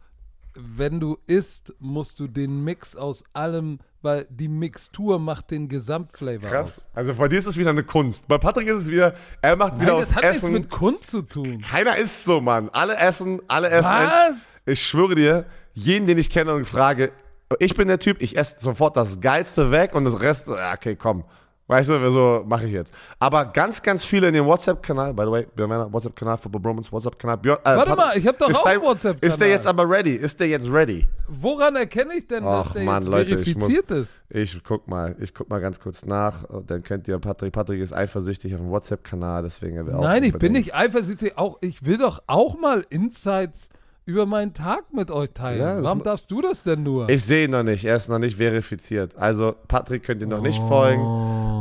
Wenn du isst, musst du den Mix aus allem, weil die Mixtur macht den Gesamtflavor aus. Krass. Also bei dir ist es wieder eine Kunst. Bei Patrick ist es wieder, er macht wieder Nein, aus das hat Essen. nichts mit Kunst zu tun. Keiner isst so, Mann. Alle essen, alle essen. Was? Ich schwöre dir, jeden, den ich kenne und frage, ich bin der Typ, ich esse sofort das Geilste weg und das Rest, okay, komm. Weißt du, so mache ich jetzt. Aber ganz, ganz viele in dem WhatsApp-Kanal, by the way, meiner WhatsApp-Kanal, Football Bromans WhatsApp-Kanal. Björn- äh, Warte mal, ich hab doch auch WhatsApp-Kanal. Ist der jetzt aber ready? Ist der jetzt ready? Woran erkenne ich denn, dass der Mann, jetzt Leute, ich verifiziert ist? Ich guck mal, ich guck mal ganz kurz nach. Und dann könnt ihr Patrick. Patrick ist eifersüchtig auf dem WhatsApp-Kanal, deswegen er will auch Nein, ich bin nicht eifersüchtig. Auch, ich will doch auch mal Insights über meinen Tag mit euch teilen. Ja, Warum darfst du das denn nur? Ich sehe ihn noch nicht, er ist noch nicht verifiziert. Also Patrick könnt ihr noch nicht folgen.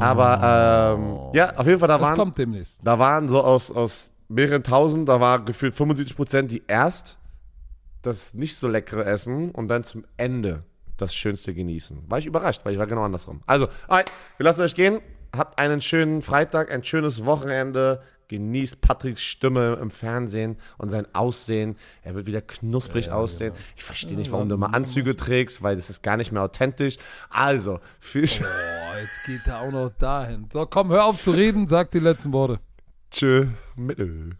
Aber ähm, ja, auf jeden Fall, da das waren, kommt demnächst. da waren so aus, aus mehreren tausend, da war gefühlt 75 Prozent, die erst das nicht so leckere essen und dann zum Ende das Schönste genießen. War ich überrascht, weil ich war genau andersrum. Also, wir lassen euch gehen. Habt einen schönen Freitag, ein schönes Wochenende. Genießt Patricks Stimme im Fernsehen und sein Aussehen. Er wird wieder knusprig aussehen. Ich verstehe nicht, warum du immer Anzüge trägst, weil das ist gar nicht mehr authentisch. Also, viel Spaß. Boah, jetzt geht er auch noch dahin. So, komm, hör auf zu reden, sag die letzten Worte. Tschö mit Ö.